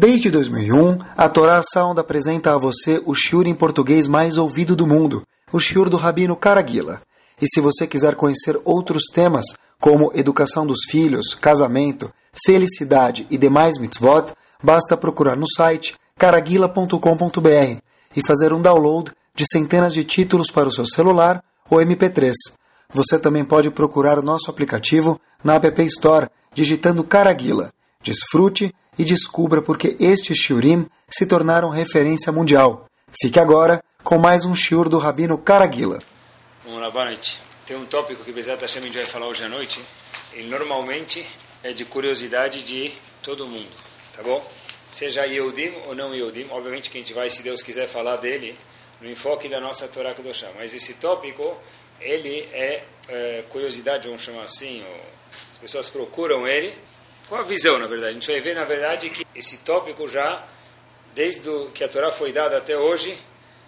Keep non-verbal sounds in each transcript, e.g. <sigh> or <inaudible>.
Desde 2001, a Torá Sound apresenta a você o shiur em português mais ouvido do mundo, o shiur do Rabino Caraguila. E se você quiser conhecer outros temas, como educação dos filhos, casamento, felicidade e demais mitzvot, basta procurar no site caraguila.com.br e fazer um download de centenas de títulos para o seu celular ou MP3. Você também pode procurar o nosso aplicativo na App Store, digitando Caraguila. Desfrute e descubra porque estes shiurim se tornaram referência mundial. Fique agora com mais um shiur do Rabino Caraguila. Vamos lá, boa noite. Tem um tópico que Bezat Hashem a gente vai falar hoje à noite. E normalmente é de curiosidade de todo mundo, tá bom? Seja Yehudim ou não Yehudim. Obviamente que a gente vai, se Deus quiser, falar dele no enfoque da nossa Torá Kedoshá. Mas esse tópico, ele é, é curiosidade, vamos chamar assim, as pessoas procuram ele com a visão, na verdade. A gente vai ver, na verdade, que esse tópico já, desde que a Torá foi dada até hoje,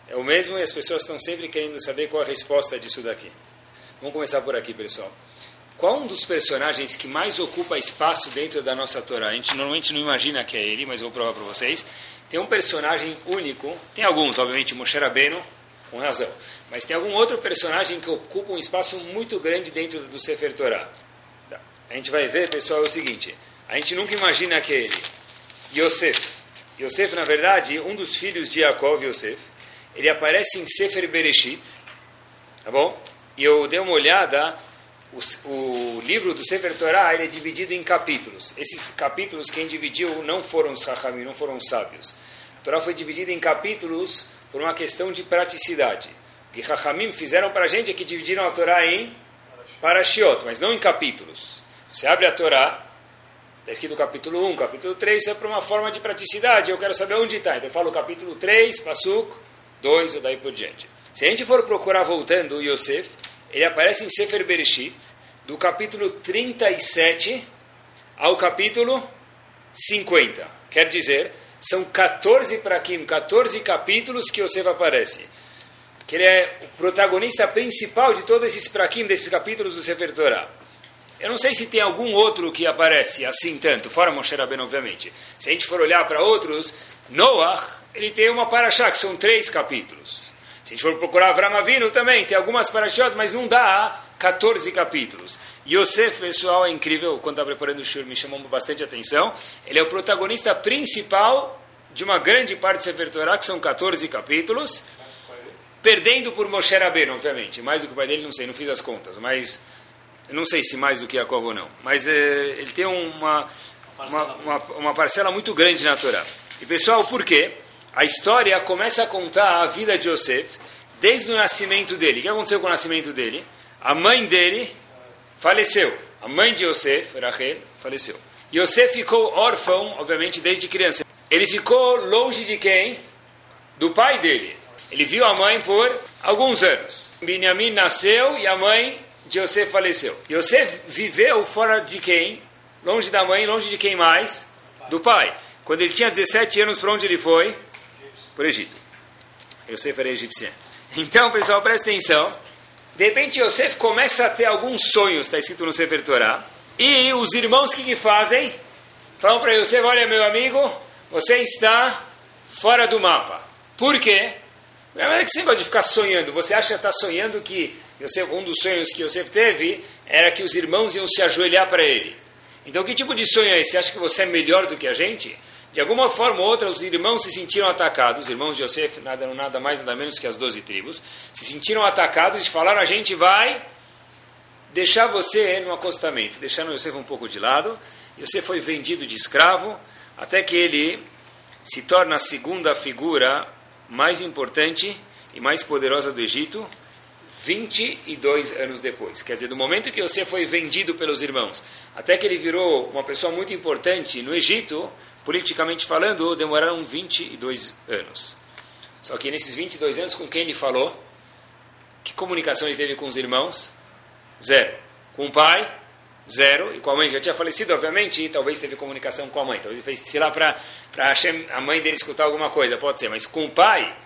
é o mesmo e as pessoas estão sempre querendo saber qual a resposta disso daqui. Vamos começar por aqui, pessoal. Qual um dos personagens que mais ocupa espaço dentro da nossa Torá? A gente normalmente não imagina que é ele, mas eu vou provar para vocês. Tem um personagem único, tem alguns, obviamente, Moshe Rabbeinu, com razão, mas tem algum outro personagem que ocupa um espaço muito grande dentro do Sefer Torá. A gente vai ver, pessoal, é o seguinte, a gente nunca imagina que ele. Yosef. Yosef, na verdade, um dos filhos de Yaakov, Yosef, ele aparece em Sefer Bereshit, tá bom? E eu dei uma olhada, o, o livro do Sefer Torah ele é dividido em capítulos. Esses capítulos quem dividiu não foram os Rahamim, não foram os sábios. A Torá foi dividida em capítulos por uma questão de praticidade. O que Rahamim fizeram para a gente é que dividiram a Torá em parashiot, mas não em capítulos. Você abre a Torá, Está escrito capítulo 1, capítulo 3, isso é para uma forma de praticidade. Eu quero saber onde está. Então eu falo capítulo 3, Pasuk 2 ou daí por diante. Se a gente for procurar voltando o Yosef, ele aparece em Sefer Bereshit, do capítulo 37 ao capítulo 50. Quer dizer, são 14 prakim, 14 capítulos que Yosef aparece. Que ele é o protagonista principal de todos esses prakim, desses capítulos do Sefer Torah. Eu não sei se tem algum outro que aparece assim tanto, fora Moshe Rabbeinu, obviamente. Se a gente for olhar para outros, Noah, ele tem uma paraxá, que são três capítulos. Se a gente for procurar Avram Avinu também, tem algumas paraxot, mas não dá 14 capítulos. Yosef, pessoal, é incrível, quando estava preparando o shur, me chamou bastante atenção. Ele é o protagonista principal de uma grande parte do Sefer Torah, que são 14 capítulos, perdendo por Moshe Rabbeinu, obviamente. Mais do que o pai dele, não sei, não fiz as contas, mas não sei se mais do que Yaakov ou não, mas é, ele tem uma, uma, uma, uma, parcela muito grande na Torá. E pessoal, por quê? A história começa a contar a vida de Yosef desde o nascimento dele. O que aconteceu com o nascimento dele? A mãe dele faleceu. A mãe de Yosef, Rachel, faleceu. Yosef ficou órfão, obviamente, desde criança. Ele ficou longe de quem? Do pai dele. Ele viu a mãe por alguns anos. Benjamin nasceu e a mãe Yosef faleceu. Yosef viveu fora de quem? Longe da mãe, longe de quem mais? Do pai. Quando ele tinha 17 anos, para onde ele foi? Para o Egito. Yosef era egípcio. Então, pessoal, presta atenção. De repente, Yosef começa a ter alguns sonhos, está escrito no Sefer Torah. E os irmãos que, que fazem? Falam para Yosef, olha, meu amigo, você está fora do mapa. Por quê? Não é que você gosta de ficar sonhando. Você acha que está sonhando que Yosef, um dos sonhos que Yosef teve era que os irmãos iam se ajoelhar para ele. Então, que tipo de sonho é esse? Você acha que você é melhor do que a gente? De alguma forma ou outra, os irmãos se sentiram atacados. Os irmãos de Yosef, nada, nada mais, nada menos que as doze tribos, se sentiram atacados e falaram: a gente vai deixar você no acostamento. Deixaram Yosef um pouco de lado. Yosef foi vendido de escravo, até que ele se torna a segunda figura mais importante e mais poderosa do Egito, 22 anos depois. Quer dizer, do momento que você foi vendido pelos irmãos, até que ele virou uma pessoa muito importante no Egito, politicamente falando, demoraram 22 anos. Só que nesses 22 anos, com quem ele falou? Que comunicação ele teve com os irmãos? Zero. Com o pai? Zero. E com a mãe, que já tinha falecido, obviamente, e talvez teve comunicação com a mãe. Talvez ele fez filar para a mãe dele escutar alguma coisa, pode ser. Mas com o pai,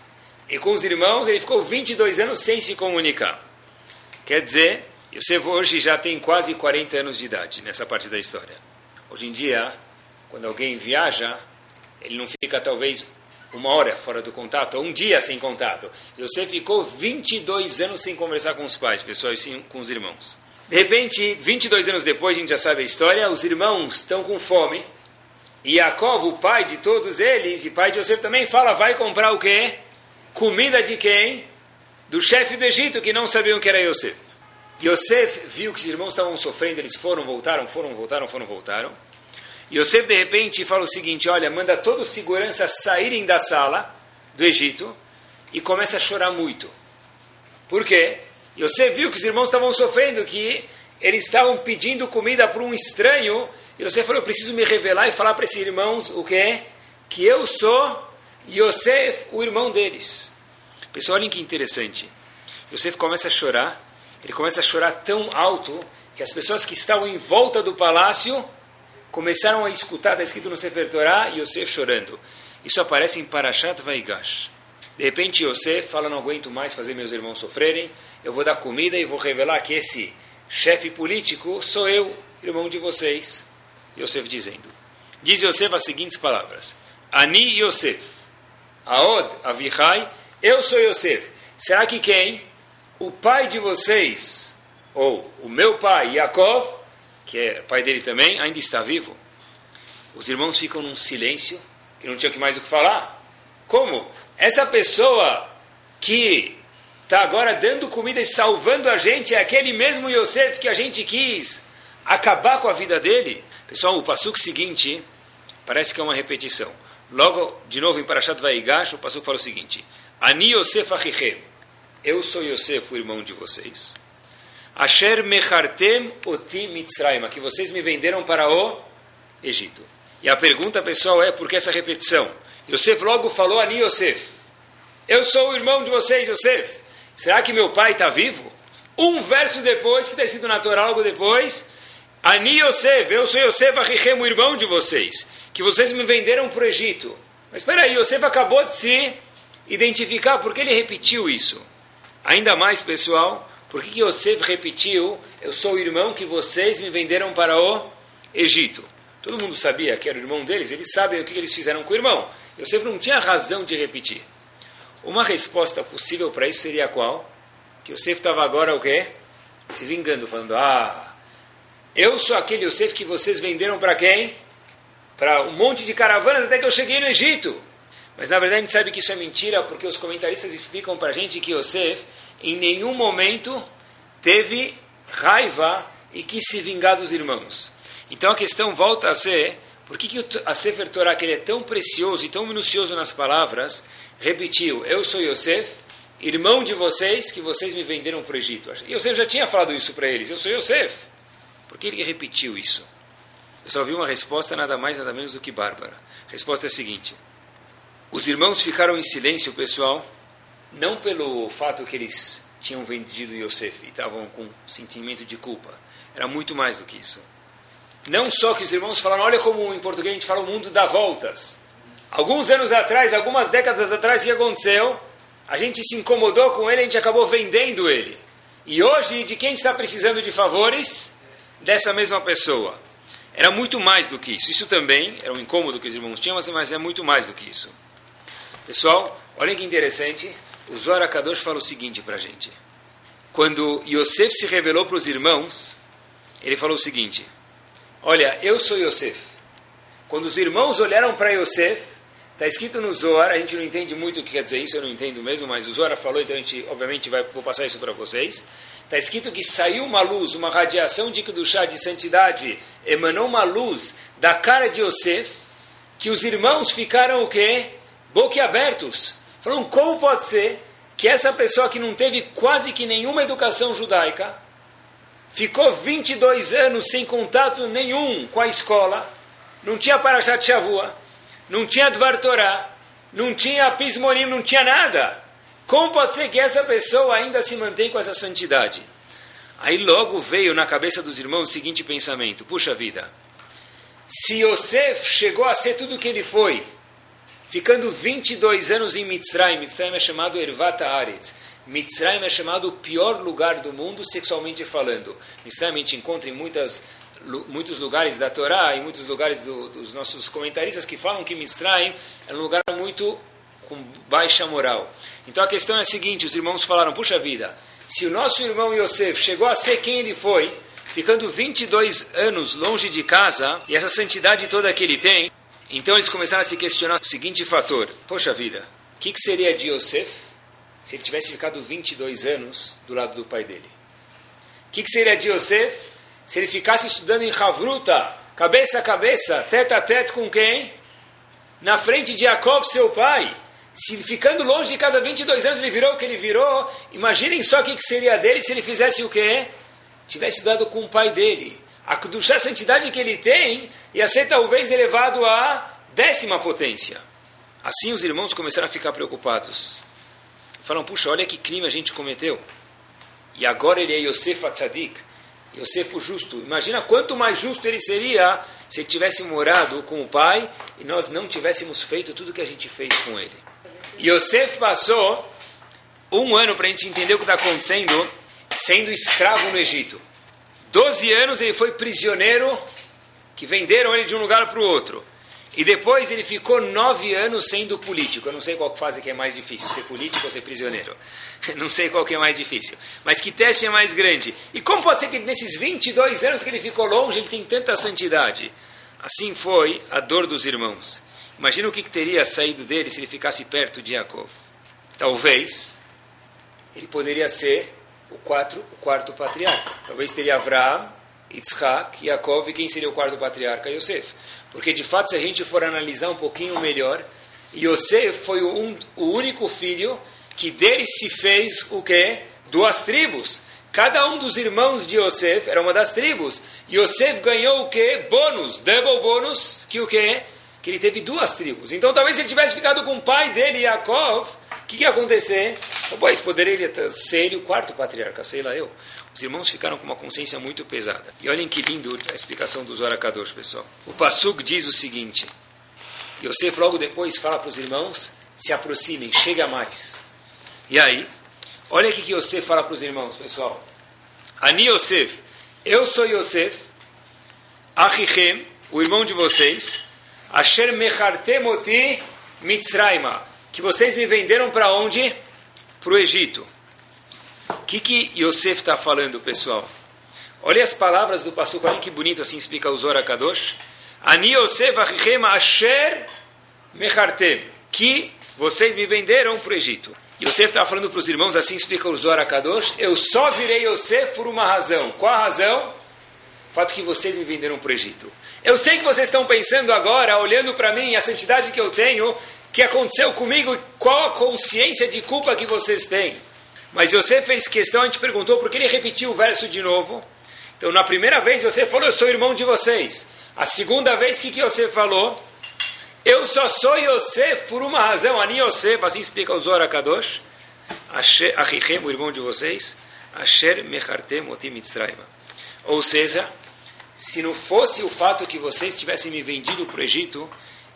e com os irmãos ele ficou 22 anos sem se comunicar. Quer dizer, Yosef hoje já tem quase 40 anos de idade nessa parte da história. Hoje em dia, quando alguém viaja, ele não fica talvez uma hora fora do contato, ou um dia sem contato. Yosef ficou 22 anos sem conversar com os pais, pessoal, e sim com os irmãos. De repente, 22 anos depois, a gente já sabe a história, os irmãos estão com fome, e Yaakov, o pai de todos eles, e pai de Yosef também, fala, vai comprar o quê? Comida de quem? Do chefe do Egito, que não sabiam que era Yosef. Yosef viu que os irmãos estavam sofrendo, eles foram, voltaram, foram, voltaram, foram, voltaram. Yosef, de repente, fala o seguinte: olha, manda todos os seguranças saírem da sala do Egito e começa a chorar muito. Por quê? Yosef viu que os irmãos estavam sofrendo, que eles estavam pedindo comida para um estranho. Yosef falou: eu preciso me revelar e falar para esses irmãos o quê? Que eu sou Yosef, o irmão deles. Pessoal, olhem que interessante. Yosef começa a chorar, ele começa a chorar tão alto que as pessoas que estavam em volta do palácio começaram a escutar, está escrito no Sefer Torah, Yosef chorando. Isso aparece em Parashat Vaigash. De repente Yosef fala, não aguento mais fazer meus irmãos sofrerem, eu vou dar comida e vou revelar que esse chefe político sou eu, irmão de vocês. Yosef dizendo. Diz Yosef as seguintes palavras. Ani Yosef, Aod Avihai, eu sou Yosef. Será que quem? O pai de vocês, ou o meu pai, Yaakov, que é pai dele também, ainda está vivo. Os irmãos ficam num silêncio, que não tinha mais o que falar. Como? Essa pessoa que está agora dando comida e salvando a gente é aquele mesmo Yosef que a gente quis acabar com a vida dele? Pessoal, o passuco seguinte parece que é uma repetição. Logo, de novo, em Parashat Vaigash, o passuco fala o seguinte: Ani Yosef Achichem. Eu sou Yosef, o irmão de vocês. Asher mechartem oti mitzrayim, que vocês me venderam para o Egito. E a pergunta, pessoal, é por que essa repetição? Yosef logo falou Ani Yosef. Eu sou o irmão de vocês, Yosef. Será que meu pai está vivo? Um verso depois, que está escrito na Torá logo depois, Ani Yosef, eu sou Yosef Achichem, o irmão de vocês, que vocês me venderam para o Egito. Mas espera aí, Yosef acabou de se identificar, por que ele repetiu isso? Ainda mais, pessoal, por que Yosef repetiu, eu sou o irmão que vocês me venderam para o Egito? Todo mundo sabia que era o irmão deles, eles sabem o que eles fizeram com o irmão. Yosef não tinha razão de repetir. Uma resposta possível para isso seria qual? Que Yosef estava agora o quê? Se vingando, falando, ah, eu sou aquele Yosef que vocês venderam para quem? Para um monte de caravanas até que eu cheguei no Egito. Mas na verdade a gente sabe que isso é mentira, porque os comentaristas explicam para a gente que Yosef em nenhum momento teve raiva e quis se vingar dos irmãos. Então a questão volta a ser, por que, que a Sefer Torah, que ele é tão precioso e tão minucioso nas palavras, repetiu, eu sou Yosef, irmão de vocês, que vocês me venderam para o Egito. Yosef já tinha falado isso para eles, eu sou Yosef. Por que ele repetiu isso? Eu só vi uma resposta nada mais, nada menos do que bárbara. A resposta é a seguinte. Os irmãos ficaram em silêncio, pessoal, não pelo fato que eles tinham vendido Yosef e estavam com sentimento de culpa. Era muito mais do que isso. Não só que os irmãos falaram, olha como em português a gente fala o mundo dá voltas. Alguns anos atrás, algumas décadas atrás, o que aconteceu? A gente se incomodou com ele, a gente acabou vendendo ele. E hoje, de quem está precisando de favores? Dessa mesma pessoa. Era muito mais do que isso. Isso também era um incômodo que os irmãos tinham, mas é muito mais do que isso. Pessoal, olhem que interessante o Zohar Kadosh fala o seguinte para a gente. Quando Yosef se revelou para os irmãos, ele falou o seguinte: Olha, eu sou Yosef. Quando os irmãos olharam para Yosef, está escrito no Zohar, a gente não entende muito o que quer dizer isso, eu não entendo mesmo, mas o Zohar falou, então a gente, obviamente, vai, vou passar isso para vocês. Está escrito que saiu uma luz, uma radiação de chá de santidade, emanou uma luz da cara de Yosef, que os irmãos ficaram o quê? Boquiabertos Falaram, como pode ser que essa pessoa que não teve quase que nenhuma educação judaica, ficou 22 anos sem contato nenhum com a escola, não tinha Parashat Shavua, não tinha Dvar Torah, não tinha Pismonim, não tinha nada. Como pode ser que essa pessoa ainda se mantém com essa santidade? Aí logo veio na cabeça dos irmãos o seguinte pensamento: puxa vida, se Yosef chegou a ser tudo o que ele foi, ficando 22 anos em Mitzrayim. Mitzrayim é chamado Ervata Aretz. Mitzrayim é chamado o pior lugar do mundo, sexualmente falando. Mitzrayim a gente encontra em muitos muitos lugares da Torá e muitos lugares do, dos nossos comentaristas que falam que Mitzrayim é um lugar muito com baixa moral. Então a questão é a seguinte: os irmãos falaram, puxa vida, se o nosso irmão Yosef chegou a ser quem ele foi, ficando 22 anos longe de casa, e essa santidade toda que ele tem, então eles começaram a se questionar o seguinte fator: poxa vida, o que, que seria de Yosef se ele tivesse ficado 22 anos do lado do pai dele? O que, que seria de Yosef se ele ficasse estudando em Havruta, cabeça a cabeça, tete a tete com quem? Na frente de Jacob, seu pai. Se ficando longe de casa 22 anos ele virou o que ele virou, imaginem só o que, que seria dele se ele fizesse o quê? Tivesse estudado com o pai dele. A Kudushá, a santidade que ele tem, ia ser talvez elevado à décima potência. Assim os irmãos começaram a ficar preocupados. Falam, puxa, olha que crime a gente cometeu. E agora ele é Yosef Atzadik, Yosef o justo. Imagina quanto mais justo ele seria se ele tivesse morado com o pai e nós não tivéssemos feito tudo o que a gente fez com ele. Yosef passou um ano para a gente entender o que está acontecendo, sendo escravo no Egito. Doze anos ele foi prisioneiro, que venderam ele de um lugar para o outro. E depois ele ficou nove anos sendo político. Eu não sei qual fase que é mais difícil, ser político ou ser prisioneiro. <laughs> Não sei qual que é mais difícil. Mas que teste é mais grande? E como pode ser que nesses 22 anos que ele ficou longe, ele tem tanta santidade? Assim foi a dor dos irmãos. Imagina o que, que teria saído dele se ele ficasse perto de Jacob. Talvez ele poderia ser o, quatro, o quarto patriarca. Talvez teria Avraham, Yitzhak, Yaakov e quem seria o quarto patriarca? Yosef. Porque de fato, se a gente for analisar um pouquinho melhor, Yosef foi o, um, o único filho que dele se fez o quê? Duas tribos. Cada um dos irmãos de Yosef era uma das tribos. Yosef ganhou o quê? Bônus, double bônus, que o quê? Que ele teve duas tribos. Então, talvez se ele tivesse ficado com o pai dele, Yaakov, o que, ia acontecer? Pois poderia ser ele o quarto patriarca, sei lá eu. Os irmãos ficaram com uma consciência muito pesada. E olhem que lindo a explicação dos Orakadosh, pessoal. O Passuk diz o seguinte: Yosef logo depois fala para os irmãos: se aproximem, chega mais. E aí, olha o que Yosef fala para os irmãos, pessoal. Ani Yosef, eu sou Yosef, Achichem, o irmão de vocês, Asher mechartemoti mitzraima. Que vocês me venderam para onde? Para o Egito. O que, que Yosef está falando, pessoal? Olha as palavras do Passuco, que bonito assim explica o Zora Kadosh. Ani Yosef achichem asher mechartem. Que vocês me venderam para o Egito. Yosef está falando para os irmãos, assim explica o Zora Kadosh. Eu só virei Yosef por uma razão. Qual a razão? O fato que vocês me venderam para o Egito. Eu sei que vocês estão pensando agora, olhando para mim, a santidade que eu tenho, que aconteceu comigo qual a consciência de culpa que vocês têm. Mas você fez questão, a gente perguntou por que ele repetiu o verso de novo. Então, na primeira vez você falou, eu sou irmão de vocês. A segunda vez, o que, que você falou? Eu só sou Yosef por uma razão, Ani Yosef, assim explica o Zohar Kadosh, Achichem, o irmão de vocês, Asher Mechartem Otim. Ou seja, se não fosse o fato que vocês tivessem me vendido para o Egito,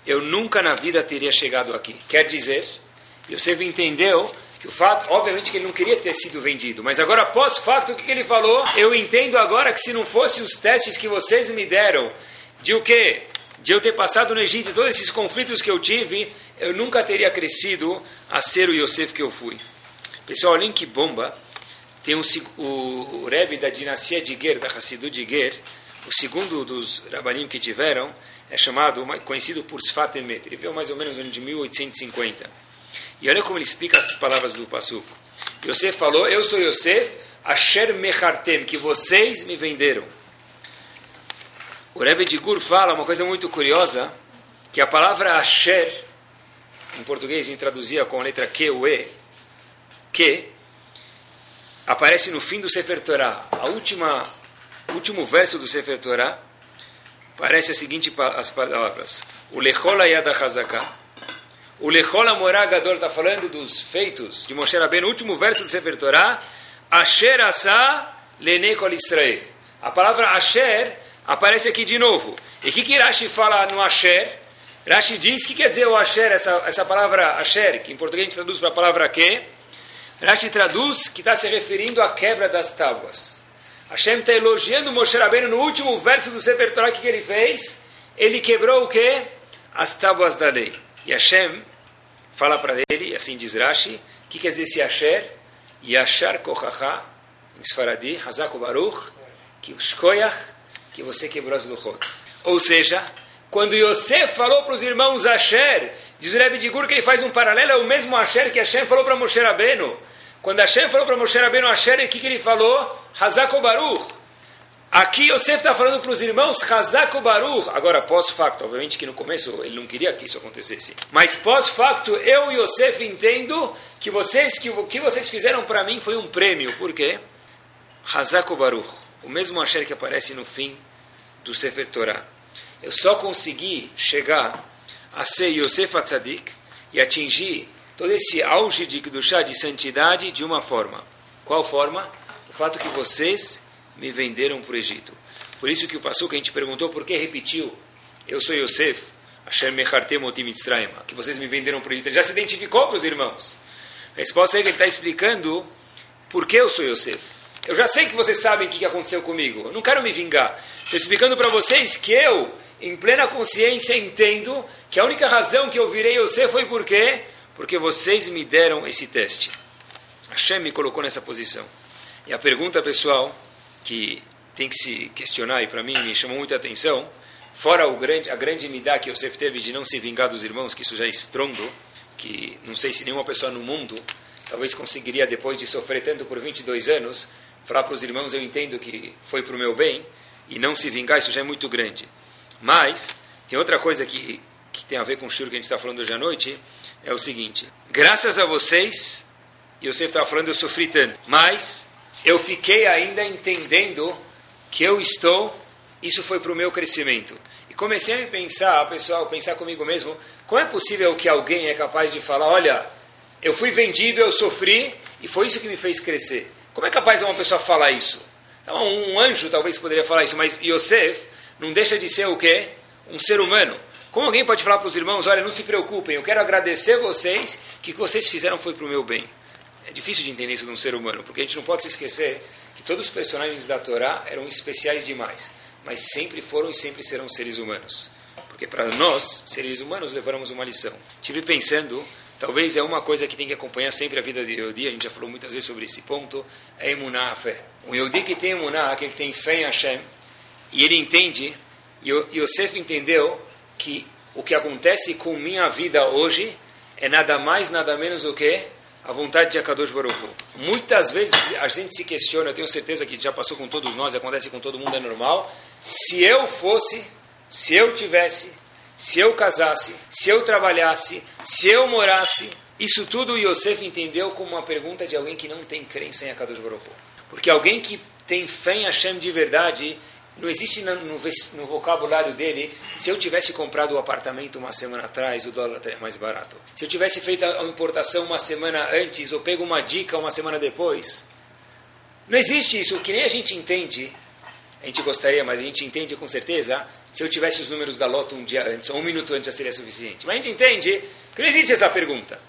eu nunca na vida teria chegado aqui. Quer dizer, Yosef entendeu que o fato, obviamente que ele não queria ter sido vendido, mas agora após o fato, o que ele falou? Eu entendo agora que se não fosse os testes que vocês me deram, de o quê? De eu ter passado no Egito, todos esses conflitos que eu tive, eu nunca teria crescido a ser o Yosef que eu fui. Pessoal, olhem que bomba. Tem um, o, o Rebbe da dinastia de Ger, da Hassidu de Ger, o segundo dos rabanim que tiveram é chamado, conhecido por Sfat Emet. Ele veio mais ou menos no ano de 1850. E olha como ele explica essas palavras do Passuco. Yosef falou, eu sou Yosef, Asher Mechartem, que vocês me venderam. O Rebbe de Gur fala uma coisa muito curiosa, que a palavra Asher, em português a gente traduzia com a letra Q ou E, que aparece no fim do Sefer Torah. A última último verso do Sefer Torah, parece a seguinte as palavras: O Lechol Ayada Hazaká. O Lechol Amoragador está falando dos feitos de Moshe Rabbeinu, último verso do Sefer Torah, Asher Asa Lenekol Israel. A palavra Asher aparece aqui de novo. E o que, que Rashi fala no Asher? Rashi diz, o que quer dizer o Asher, essa, essa palavra Asher, que em português a gente traduz para a palavra que? Rashi traduz que está se referindo à quebra das tábuas. Hashem está elogiando Moshe Rabbeinu no último verso do Sefer Torah que ele fez. Ele quebrou o quê? As tábuas da lei. E Hashem fala para ele, assim diz Rashi, o que quer dizer esse Asher? Yashar Kochacha, em Sfaradi, Hazako Baruch, que Shkoyach, que você quebrou as luchot. Ou seja, quando Yosef falou para os irmãos Asher, diz o Rebbe de Gur que ele faz um paralelo, é o mesmo Asher que Hashem falou para Moshe Rabbeinu. Quando Hashem falou para Moshe Rabbeinu Asher, o que, que ele falou? Hazako Baruch. Aqui Yosef está falando para os irmãos Hazako Baruch. Agora, pós-facto, obviamente que no começo ele não queria que isso acontecesse. Mas pós-facto, eu e Yosef entendo que vocês que o que vocês fizeram para mim foi um prêmio. Por quê? Hazako Baruch. O mesmo Asher que aparece no fim do Sefer Torah. Eu só consegui chegar a ser Yosef Atzadik e atingir todo esse auge de chá de santidade de uma forma. Qual forma? O fato que vocês me venderam para o Egito. Por isso que o passo que a gente perguntou por que repetiu, eu sou Yosef, Hashem Mechartem Mitzrayim, que vocês me venderam para o Egito. Ele já se identificou para os irmãos. A resposta é que ele está explicando por que eu sou Yosef. Eu já sei que vocês sabem o que aconteceu comigo. Eu não quero me vingar. Estou explicando para vocês que eu, em plena consciência, entendo que a única razão que eu virei Yosef foi por quê? Porque vocês me deram esse teste. Hashem me colocou nessa posição. E a pergunta, pessoal, que tem que se questionar, e para mim me chamou muita atenção, fora o grande, a grande midá que Yosef teve de não se vingar dos irmãos, que isso já é estrondo, que não sei se nenhuma pessoa no mundo talvez conseguiria, depois de sofrer tanto por 22 anos, falar para os irmãos, eu entendo que foi para o meu bem, e não se vingar, isso já é muito grande. Mas, tem outra coisa que, que tem a ver com o shur que a gente está falando hoje à noite, é o seguinte, graças a vocês, Yosef estava falando, eu sofri tanto, mas eu fiquei ainda entendendo que eu estou, isso foi para o meu crescimento. E comecei a pensar, pessoal, pensar comigo mesmo, como é possível que alguém é capaz de falar, olha, eu fui vendido, eu sofri, e foi isso que me fez crescer. Como é capaz uma pessoa falar isso? Então, um anjo talvez poderia falar isso, mas Yosef não deixa de ser o quê? Um ser humano. Como alguém pode falar para os irmãos, olha, não se preocupem, eu quero agradecer vocês, que o que vocês fizeram foi para o meu bem. É difícil de entender isso de um ser humano, porque a gente não pode se esquecer que todos os personagens da Torá eram especiais demais, mas sempre foram e sempre serão seres humanos. Porque para nós, seres humanos, levamos uma lição. Tive pensando, talvez é uma coisa que tem que acompanhar sempre a vida de Yehudi, a gente já falou muitas vezes sobre esse ponto, é emuná, a fé. Um Yehudi que tem emuná, aquele que tem fé em Hashem, e ele entende, e Yosef entendeu que o que acontece com minha vida hoje é nada mais, nada menos do que a vontade de Akadosh Baruch Muitas vezes a gente se questiona, eu tenho certeza que já passou com todos nós, acontece com todo mundo, é normal. Se eu fosse, se eu tivesse, se eu casasse, se eu trabalhasse, se eu morasse, isso tudo Yosef entendeu como uma pergunta de alguém que não tem crença em Akadosh Baruch Porque alguém que tem fé em Hashem de verdade, não existe no, vocabulário dele, se eu tivesse comprado o apartamento uma semana atrás, o dólar estaria mais barato. Se eu tivesse feito a importação uma semana antes, ou pego uma dica uma semana depois. Não existe isso. O que nem a gente entende, a gente gostaria, mas a gente entende com certeza, se eu tivesse os números da loto um dia antes, ou um minuto antes já seria suficiente. Mas a gente entende que não existe essa pergunta.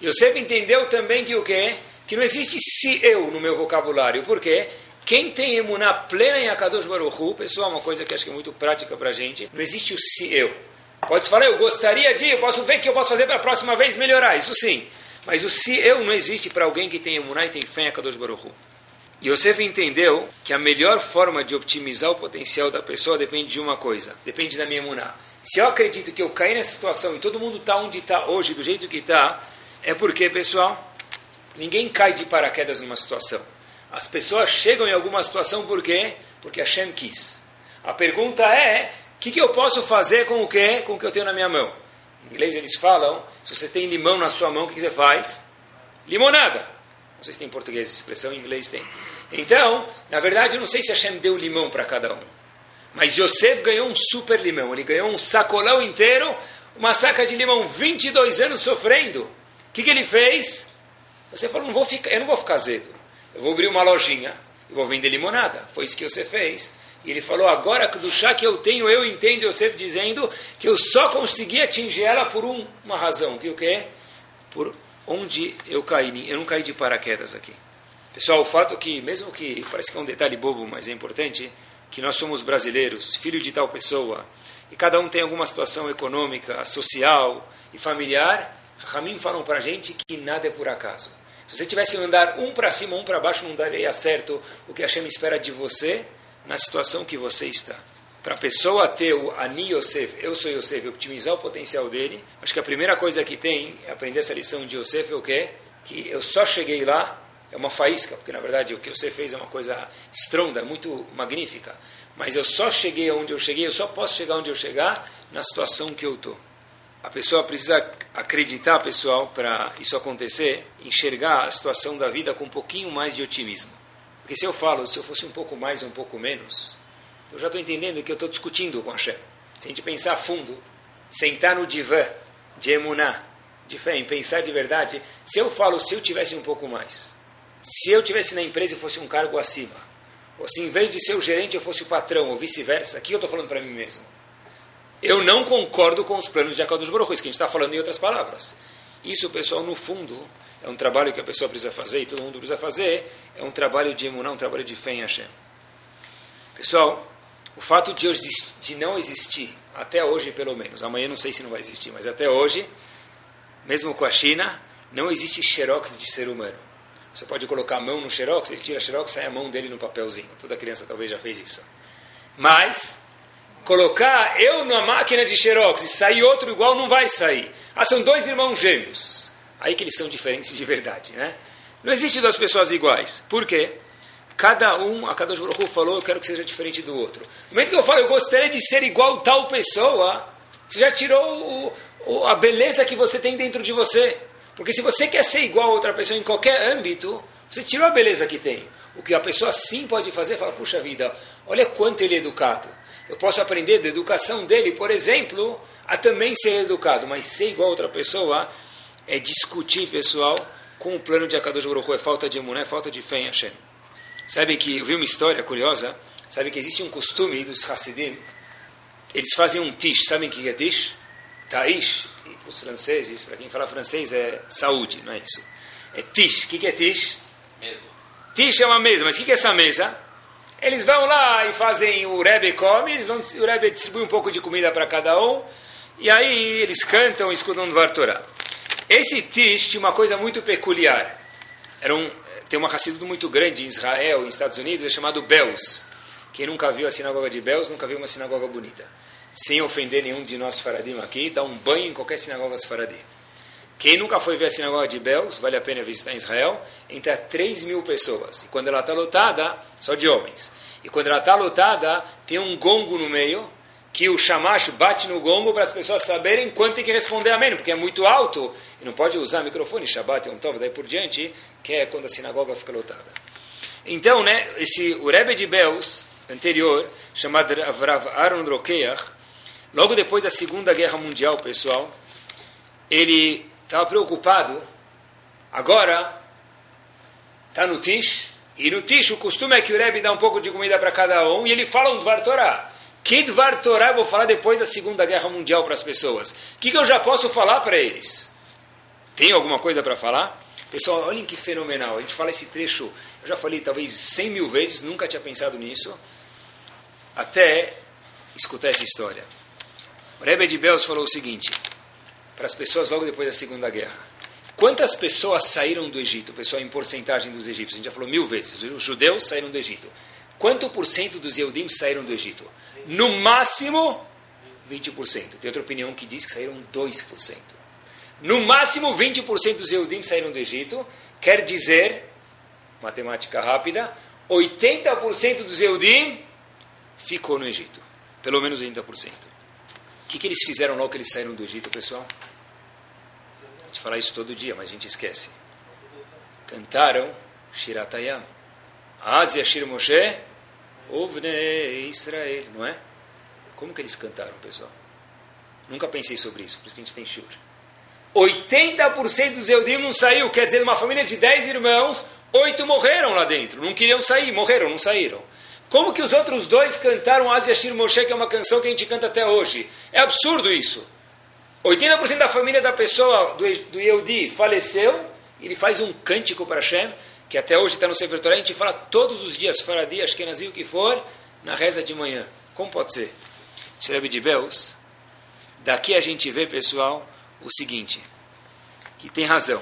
E o Sev entendeu também que o quê? Que não existe se eu no meu vocabulário. Por quê? Quem tem emuná plena em Akadosh Baruch Hu, pessoal, uma coisa que acho que é muito prática para gente, não existe o se eu. Pode falar, eu gostaria de, eu posso ver o que eu posso fazer para a próxima vez melhorar, isso sim. Mas o se eu não existe para alguém que tem emuná e tem fé em Akadosh Baruch Hu. E Yosef entendeu que a melhor forma de optimizar o potencial da pessoa depende de uma coisa, depende da minha emuná. Se eu acredito que eu caí nessa situação e todo mundo está onde está hoje, do jeito que está, é porque, pessoal, ninguém cai de paraquedas numa situação. As pessoas chegam em alguma situação por quê? Porque Hashem quis. A pergunta é, o que, que, eu posso fazer com o quê? Com o que eu tenho na minha mão. Em inglês eles falam, se você tem limão na sua mão, o que, que você faz? Limonada. Não sei se tem em português essa expressão, em inglês tem. Então, na verdade, eu não sei se Hashem deu limão para cada um. Mas Yosef ganhou um super limão. Ele ganhou um sacolão inteiro, uma saca de limão, 22 anos sofrendo. O que, que ele fez? Você falou, não vou ficar, eu não vou ficar azedo eu vou abrir uma lojinha e vou vender limonada. Foi isso que você fez. E ele falou, agora do chá que eu tenho, eu entendo sempre dizendo que eu só consegui atingir ela por um, uma razão. Que o que Por onde eu caí. Eu não caí de paraquedas aqui. Pessoal, o fato que, mesmo que parece que é um detalhe bobo, mas é importante, que nós somos brasileiros, filho de tal pessoa, e cada um tem alguma situação econômica, social e familiar, Ramim falam para a gente que nada é por acaso. Se você tivesse mandar um para cima, um para baixo, não daria certo o que a Hashem espera de você na situação que você está. Para a pessoa ter o Ani Yosef, eu sou Yosef, optimizar o potencial dele, acho que a primeira coisa que tem é aprender essa lição de Yosef é o quê? Que eu só cheguei lá, é uma faísca, porque na verdade o que você fez é uma coisa estronda, muito magnífica. Mas eu só cheguei onde eu cheguei, eu só posso chegar onde eu chegar na situação que eu estou. A pessoa precisa acreditar, pessoal, para isso acontecer, enxergar a situação da vida com um pouquinho mais de otimismo. Porque se eu falo, se eu fosse um pouco mais ou um pouco menos, eu já estou entendendo que eu estou discutindo com Hashem. Se a gente pensar a fundo, sentar no divã de emuná, de fé, em pensar de verdade, se eu falo, se eu tivesse um pouco mais, se eu tivesse na empresa e fosse um cargo acima, ou se em vez de ser o gerente eu fosse o patrão, ou vice-versa, o que eu estou falando para mim mesmo? Eu não concordo com os planos de Akadosh Baruch isso que a gente está falando em outras palavras. Isso, pessoal, no fundo, é um trabalho que a pessoa precisa fazer, e todo mundo precisa fazer, é um trabalho de emuná, um trabalho de fé em Hashem. Pessoal, o fato de, de não existir, até hoje pelo menos, amanhã não sei se não vai existir, mas até hoje, mesmo com a China, não existe xerox de ser humano. Você pode colocar a mão no xerox, ele tira a xerox, sai a mão dele no papelzinho. Toda criança talvez já fez isso. Mas colocar eu na máquina de xerox e sair outro igual não vai sair. Ah, são dois irmãos gêmeos. Aí que eles são diferentes de verdade, né? Não existe duas pessoas iguais. Por quê? Cada um, a cada Baruch falou, eu quero que seja diferente do outro. No momento que eu falo, eu gostaria de ser igual tal pessoa, você já tirou o, o, a beleza que você tem dentro de você. Porque se você quer ser igual a outra pessoa em qualquer âmbito, você tirou a beleza que tem. O que a pessoa sim pode fazer falar, puxa vida, olha quanto ele é educado. Eu posso aprender da educação dele, por exemplo, a também ser educado, mas ser igual a outra pessoa é discutir, pessoal, com o plano de Akadosh Baruch é falta de emuné, é falta de fé em Hashem. Sabe que, eu vi uma história curiosa, sabe que existe um costume dos Hassidim, eles fazem um tish, sabem o que é tish? Taish, para os franceses, para quem fala francês é saúde, não é isso? É tish, o que é tish? Mesa. Tish é uma mesa, mas o que é essa mesa? Eles vão lá e fazem o Rebbe come, eles vão, o Rebbe distribui um pouco de comida para cada um, e aí eles cantam e escutam do Torá. Esse Tish tinha uma coisa muito peculiar. Era um, tem uma Hassiduto muito grande em Israel, em Estados Unidos, é chamado Bells. Quem nunca viu a sinagoga de Bells, nunca viu uma sinagoga bonita. Sem ofender nenhum de nós faradim aqui, dá um banho em qualquer sinagoga faradim. Quem nunca foi ver a sinagoga de Belz, vale a pena visitar em Israel, entra 3 mil pessoas. E quando ela está lotada, só de homens. E quando ela está lotada, tem um gongo no meio, que o chamacho bate no gongo para as pessoas saberem quanto tem que responder amém, porque é muito alto e não pode usar microfone, Shabbat, um Tov, daí por diante, que é quando a sinagoga fica lotada. Então, né, esse, o Rebbe de Belz, anterior, chamado Rav Aaron Rokeach, logo depois da Segunda Guerra Mundial, pessoal, ele estava preocupado, agora está no Tish, e no Tish o costume é que o Rebbe dá um pouco de comida para cada um, e ele fala um Dvar Torah. Que Dvar Torah eu vou falar depois da Segunda Guerra Mundial para as pessoas? O que, que eu já posso falar para eles? Tem alguma coisa para falar? Pessoal, olhem que fenomenal. A gente fala esse trecho, eu já falei talvez 100 mil vezes, nunca tinha pensado nisso, até escutar essa história. O Rebbe de Belos falou o seguinte: para as pessoas logo depois da Segunda Guerra. Quantas pessoas saíram do Egito? Pessoal, em porcentagem dos egípcios. A gente já falou mil vezes. Os judeus saíram do Egito. Quanto por cento dos Eudim saíram do Egito? No máximo, 20%. Tem outra opinião que diz que saíram 2%. No máximo, 20% dos Eudim saíram do Egito. Quer dizer, matemática rápida, 80% dos Eudim ficou no Egito. Pelo menos 80%. O que, que eles fizeram logo que eles saíram do Egito, pessoal? A gente fala isso todo dia, mas a gente esquece. Cantaram Shiratayam. Ásia Shir Moshe, Ovne Israel, não é? Como que eles cantaram, pessoal? Nunca pensei sobre isso, por isso que a gente tem shur. 80% dos Eudim não saiu, quer dizer, uma família de 10 irmãos, oito morreram lá dentro, não queriam sair, morreram, não saíram. Como que os outros dois cantaram Asia Shir Moshe, que é uma canção que a gente canta até hoje? É absurdo isso. 80% da família da pessoa, do, do Yehudi, faleceu, ele faz um cântico para Hashem, que até hoje está no Sefer Torah, a gente fala todos os dias, Faradi, Ashkenazi, o que for, na reza de manhã. Como pode ser? Shrebi de Beus, daqui a gente vê, pessoal, o seguinte, que tem razão.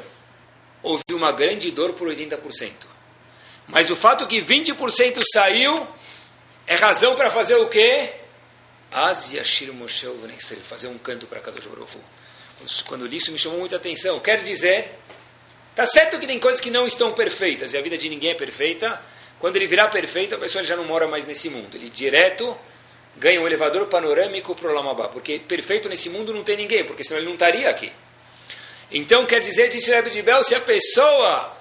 Houve uma grande dor por 80%. Mas o fato que 20% saiu é razão para fazer o quê? Asia Shir Moshe fazer um canto para Kadosh Baruch Quando isso me chamou muita atenção. Quer dizer, tá certo que tem coisas que não estão perfeitas, e a vida de ninguém é perfeita. Quando ele virar perfeito, a pessoa já não mora mais nesse mundo. Ele direto ganha um elevador panorâmico para o Lamabá. Porque perfeito nesse mundo não tem ninguém, porque senão ele não estaria aqui. Então quer dizer, disse o Rebbe de Bel, se a pessoa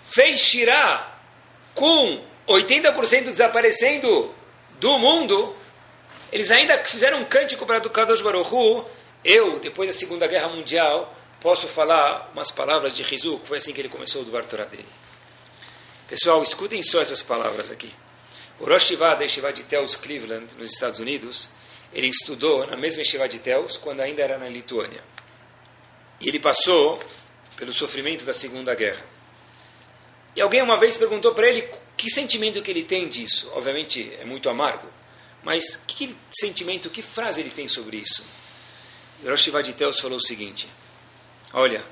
fez Shirah com 80% desaparecendo do mundo, eles ainda fizeram um cântico para o Kadosh Baruch Eu, depois da Segunda Guerra Mundial, posso falar umas palavras de Rizuk, foi assim que ele começou o Dvar Torah dele. Pessoal, escutem só essas palavras aqui. O Rosh Yeshiva da de Tels Cleveland, nos Estados Unidos, ele estudou na mesma Yeshiva de Tels quando ainda era na Lituânia. E ele passou pelo sofrimento da Segunda Guerra. E alguém uma vez perguntou para ele que sentimento que ele tem disso. Obviamente é muito amargo. Mas que, sentimento, que frase ele tem sobre isso? Rosh Vaditeus falou o seguinte: Olha,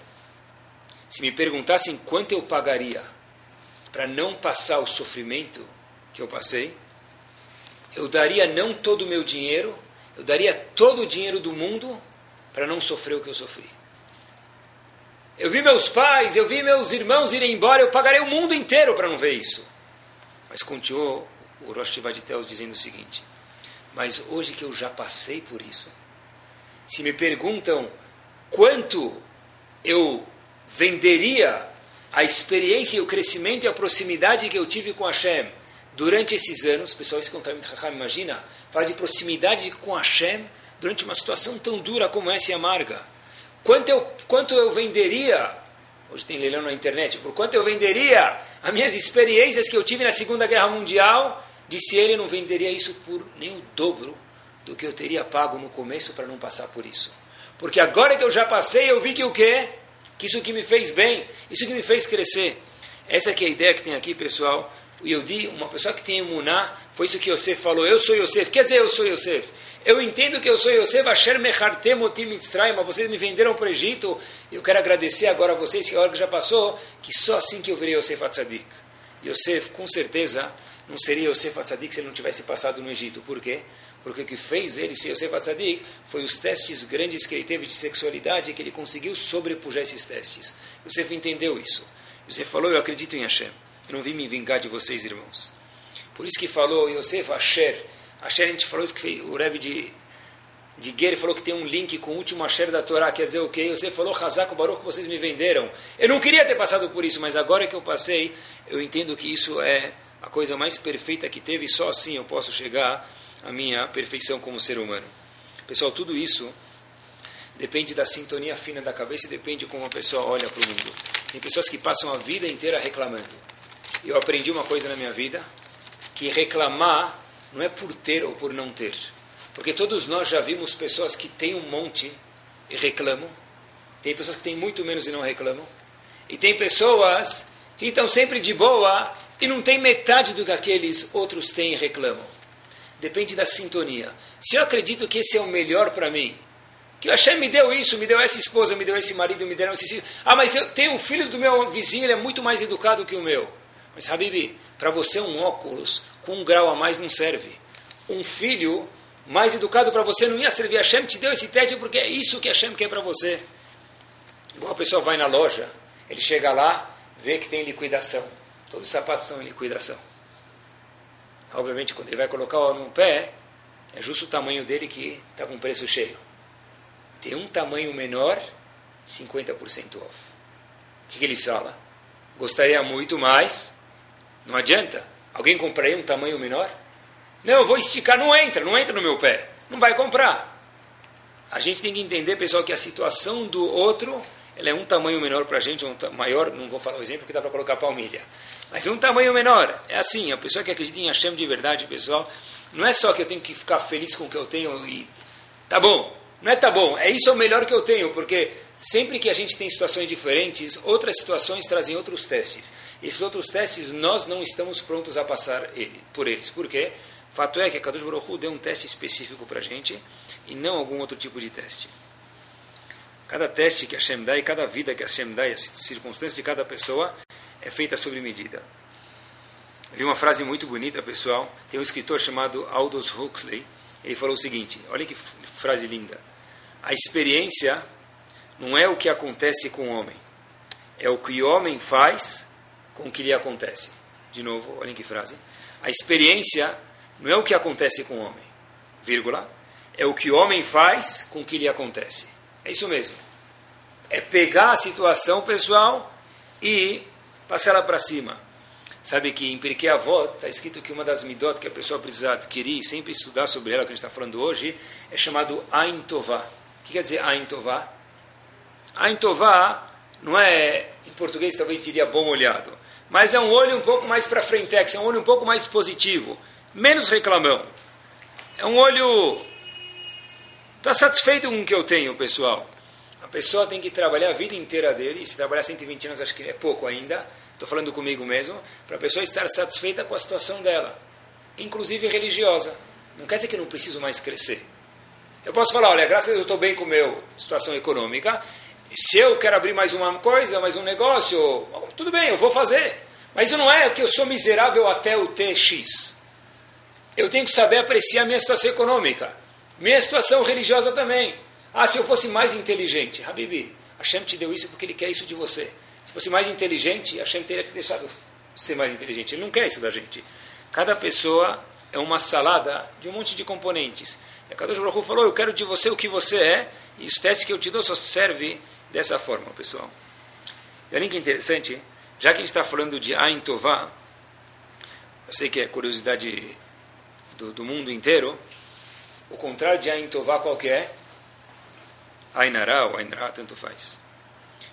se me perguntassem quanto eu pagaria para não passar o sofrimento que eu passei, eu daria não todo o meu dinheiro, eu daria todo o dinheiro do mundo para não sofrer o que eu sofri. Eu vi meus pais, eu vi meus irmãos irem embora, eu pagarei o mundo inteiro para não ver isso. Mas continuou o Rosh Vaditeus dizendo o seguinte: mas hoje que eu já passei por isso, se me perguntam quanto eu venderia a experiência e o crescimento e a proximidade que eu tive com Hashem durante esses anos, pessoal, isso que imagina, fala de proximidade com Hashem durante uma situação tão dura como essa e amarga. Quanto eu, quanto eu venderia, hoje tem leilão na internet, por quanto eu venderia as minhas experiências que eu tive na Segunda Guerra Mundial Disse ele, eu não venderia isso por nem o dobro do que eu teria pago no começo para não passar por isso. Porque agora que eu já passei, eu vi que o quê? Que isso que me fez bem, isso que me fez crescer. Essa que é a ideia que tem aqui, pessoal. O Yodi, uma pessoa que tem imuná, foi isso que Yosef falou, eu sou Yosef. Quer dizer, eu sou Yosef. Eu entendo que eu sou Yosef, Asher Mechartem Mitzrayim, mas vocês me venderam para o Egito. Eu quero agradecer agora a vocês, que agora que já passou, que só assim que eu virei Yosef Atzadik. Yosef, com certeza, não seria Yosef Atzadik se ele não tivesse passado no Egito. Por quê? Porque o que fez ele ser Yosef Atzadik foi os testes grandes que ele teve de sexualidade que ele conseguiu sobrepujar esses testes. Yosef entendeu isso. Yosef falou, eu acredito em Hashem. Eu não vim me vingar de vocês, irmãos. Por isso que falou Yosef Asher. Asher, a gente falou isso que fez, o Rebbe de, de Guerre falou que tem um link com o último Asher da Torá, quer dizer o quê? Yosef falou, Hazak Baruch, vocês me venderam. Eu não queria ter passado por isso, mas agora que eu passei, eu entendo que isso é a coisa mais perfeita que teve, e só assim eu posso chegar à minha perfeição como ser humano. Pessoal, tudo isso depende da sintonia fina da cabeça e depende de como a pessoa olha para o mundo. Tem pessoas que passam a vida inteira reclamando. Eu aprendi uma coisa na minha vida, que reclamar não é por ter ou por não ter. Porque todos nós já vimos pessoas que têm um monte e reclamam. Tem pessoas que têm muito menos e não reclamam. E tem pessoas que estão sempre de boa e não tem metade do que aqueles outros têm e reclamam. Depende da sintonia. Se eu acredito que esse é o melhor para mim, que o Hashem me deu isso, me deu essa esposa, me deu esse marido, me deram esse filho. Ah, mas eu tenho um filho do meu vizinho, ele é muito mais educado que o meu. Mas, Habib, para você um óculos com um grau a mais não serve. Um filho mais educado para você não ia servir. Hashem te deu esse teste porque é isso que Hashem quer para você. Igual a pessoa vai na loja, ele chega lá, vê que tem liquidação. Todos os sapatos estão em liquidação. Obviamente, quando ele vai colocar o no pé, é justo o tamanho dele que está com preço cheio. Tem um tamanho menor, 50% off. O que, que ele fala? Gostaria muito mais. Não adianta. Alguém compraria um tamanho menor? Não, eu vou esticar. Não entra, não entra no meu pé. Não vai comprar. A gente tem que entender, pessoal, que a situação do outro ela é um tamanho menor para a gente, um maior, não vou falar o exemplo que dá para colocar palmilha. Mas um tamanho menor. É assim, a pessoa que acredita em Hashem de verdade, pessoal, não é só que eu tenho que ficar feliz com o que eu tenho e tá bom. Não é tá bom, é isso é o melhor que eu tenho, porque sempre que a gente tem situações diferentes, outras situações trazem outros testes. Esses outros testes nós não estamos prontos a passar ele, por eles. Por quê? Fato é que a Kadosh Baruch deu um teste específico para a gente e não algum outro tipo de teste. Cada teste que Hashem dá e cada vida que Hashem dá e as circunstâncias de cada pessoa é feita sob medida. Vi uma frase muito bonita, pessoal. Tem um escritor chamado Aldous Huxley. Ele falou o seguinte: olha que frase linda. A experiência não é o que acontece com o homem, é o que o homem faz com o que lhe acontece. De novo, olhem que frase. A experiência não é o que acontece com o homem, vírgula, é o que o homem faz com o que lhe acontece. É isso mesmo. É pegar a situação pessoal e passar ela para cima. Sabe que em Pirkei Avot está escrito que uma das midot que a pessoa precisa adquirir e sempre estudar sobre ela, que a gente está falando hoje, é chamado Ain Tová. O que quer dizer Ain Tová? Ain Tová não é, em português talvez diria bom olhado, mas é um olho um pouco mais para frente, é um olho um pouco mais positivo, menos reclamão. É um olho. Está satisfeito com o que eu tenho, pessoal. A pessoa tem que trabalhar a vida inteira dele, e se trabalhar 120 anos acho que é pouco ainda, estou falando comigo mesmo, para a pessoa estar satisfeita com a situação dela, inclusive religiosa. Não quer dizer que eu não preciso mais crescer. Eu posso falar, olha, graças a Deus eu estou bem com a minha situação econômica, se eu quero abrir mais uma coisa, mais um negócio, tudo bem, eu vou fazer. Mas não é que eu sou miserável até o TX. Eu tenho que saber apreciar minha situação econômica, minha situação religiosa também. Ah, se eu fosse mais inteligente, Habibi, Hashem te deu isso porque ele quer isso de você. Se fosse mais inteligente, Hashem teria te deixado ser mais inteligente. Ele não quer isso da gente. Cada pessoa é uma salada de um monte de componentes. E a Kadosh Baruch falou, eu quero de você o que você é, e os testes que eu te dou só serve dessa forma, pessoal. E olha que interessante, já que a gente está falando de Ain Tová, eu sei que é curiosidade do, do mundo inteiro, o contrário de Ain Tová qual que é? Ainará ou Ainará, tanto faz.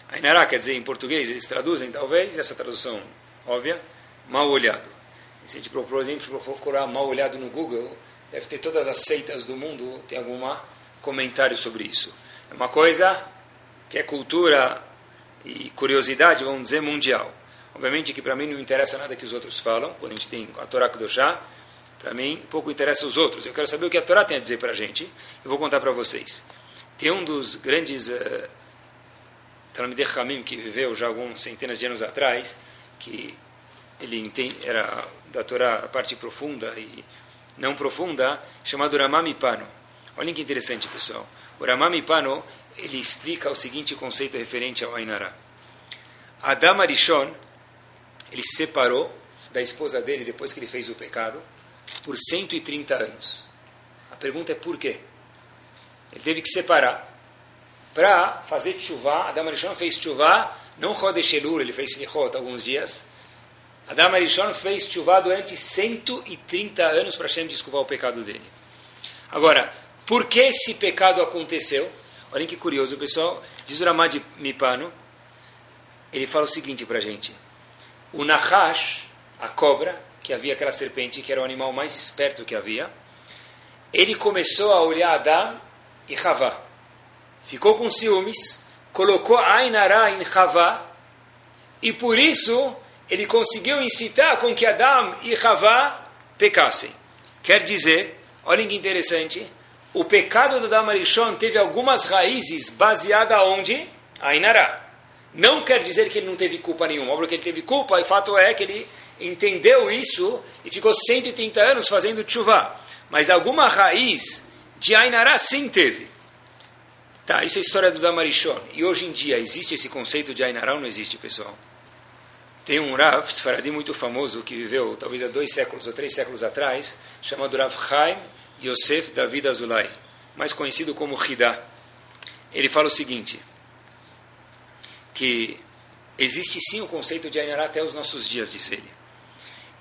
Ainará quer dizer, em português, eles traduzem, talvez, essa tradução óbvia, mal olhado. E se a gente, por exemplo, procurar mal olhado no Google, deve ter todas as seitas do mundo, tem algum comentário sobre isso. É uma coisa que é cultura e curiosidade, vamos dizer, mundial. Obviamente que para mim não interessa nada que os outros falam, quando a gente tem a Torá Kudoshá, para mim pouco interessa os outros. Eu quero saber o que a Torá tem a dizer para a gente, eu vou contar para vocês. Tem um dos grandes uh, Talmidei Hamim que viveu já algumas centenas de anos atrás, que ele entende, era da Torá a parte profunda e não profunda, chamado Ramami Pano. Olhem que interessante, pessoal. O Ramami Pano ele explica o seguinte conceito referente ao Ainara. Adam Arishon, ele se separou da esposa dele depois que ele fez o pecado por 130 anos. A pergunta é por quê? Ele teve que separar para fazer chuva. Adam Arishon fez chuva, não Rodeshelur, ele fez Slichot alguns dias. Adam Arishon fez chuva durante 130 anos para Hashem desculpar o pecado dele. Agora, por que esse pecado aconteceu? Olhem que curioso, pessoal. Diz o Ramad Mipano, ele fala o seguinte para a gente. O Nahash, a cobra, que havia aquela serpente, que era o animal mais esperto que havia, ele começou a olhar Adão e Havá. Ficou com ciúmes, colocou Ainara em Havá, e por isso ele conseguiu incitar com que Adão e Havá pecassem. Quer dizer, olhem que interessante, o pecado do Damarishon teve algumas raízes baseadas onde? Ainará. Não quer dizer que ele não teve culpa nenhuma, porque ele teve culpa, e fato é que ele entendeu isso e ficou 130 anos fazendo chuva. Mas alguma raiz de Ainará sim teve. Tá, isso é a história do Damarishon. E hoje em dia, existe esse conceito de Ainará ou não existe, pessoal? Tem um Rav Sfaradi muito famoso que viveu talvez há dois séculos ou três séculos atrás, chamado Rav Chaim Yosef David Azulay, mais conhecido como Hidá. Ele fala o seguinte, que existe sim o conceito de Ainará até os nossos dias, diz ele.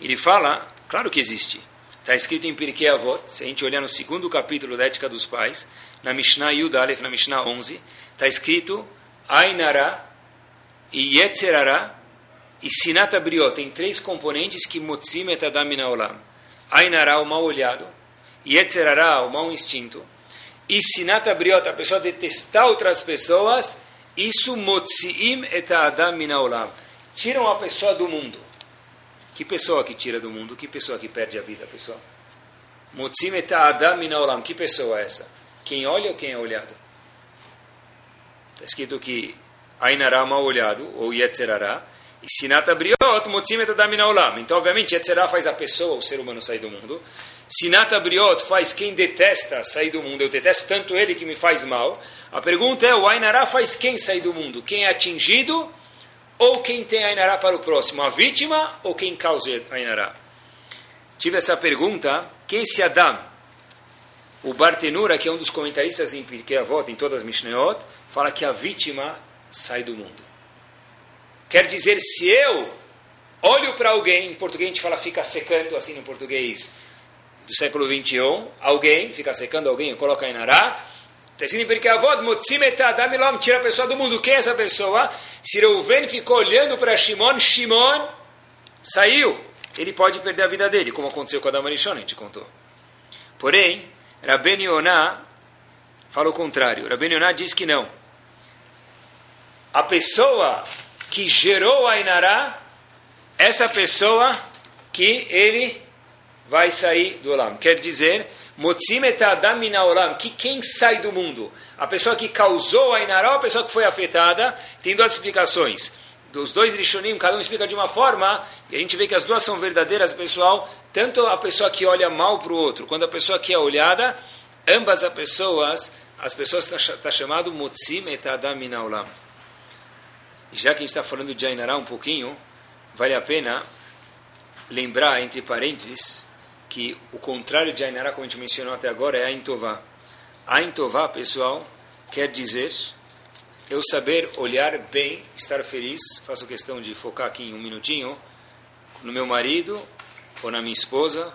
Ele fala, claro que existe. Está escrito em Pirkei Avot, se a gente olhar no segundo capítulo da Ética dos Pais, na Mishnah Yud na Mishnah 11, está escrito Ainará e Yetzerará e Sinata Briot. Tem três componentes que Motzim et Adam Olam. Ainará, o mal olhado, Yetzerará, o mau instinto, e sinata briota, a pessoa detestar outras pessoas, isso motziim et adam minaolam. Tiram a pessoa do mundo. Que pessoa que tira do mundo? Que pessoa que perde a vida, pessoal? Motziim et adam minaolam. Que pessoa é essa? Quem olha ou quem é olhado? Está escrito que Ainará mal olhado, ou Yetzerará, e Sinata Briot, Motzim et adam minaolam. Então, obviamente, Yetzerá faz a pessoa, o ser humano, sair do mundo. Sinata Briot faz quem detesta sair do mundo. Eu detesto tanto ele que me faz mal. A pergunta é: o Ainará faz quem sair do mundo? Quem é atingido ou quem tem Ainará para o próximo? A vítima ou quem causa Ainará? Tive essa pergunta: quem esse Adam? O Bartenura, que é um dos comentaristas em Pirkei Avot, em todas as Mishnayot, fala que a vítima sai do mundo. Quer dizer, se eu olho para alguém, em português a gente fala fica secando, assim no português do século 21, alguém, fica secando alguém, coloca em nará, está escrito em tira a pessoa do mundo. Quem é essa pessoa? Se Reuven ficou olhando para Shimon, Shimon saiu. Ele pode perder a vida dele, como aconteceu com Adam Arishon, a gente contou. Porém, Rabben Yonah fala o contrário. Rabben Yonah diz que não. A pessoa que gerou a Inará, essa pessoa que ele vai sair do Olam. Quer dizer, Olam, que quem sai do mundo? A pessoa que causou a Inará ou a pessoa que foi afetada? Tem duas explicações. Dos dois Rishonim, cada um explica de uma forma, e a gente vê que as duas são verdadeiras, pessoal. Tanto a pessoa que olha mal para o outro, quanto a pessoa que é olhada, ambas as pessoas, as pessoas estão tá chamado Motzim et Adam Olam. E já que a gente está falando de Ainará um pouquinho, vale a pena lembrar, entre parênteses, que o contrário de Ainará, como a gente mencionou até agora, é Aintová. Aintová, pessoal, quer dizer eu saber olhar bem, estar feliz, faço questão de focar aqui em um minutinho, no meu marido, ou na minha esposa,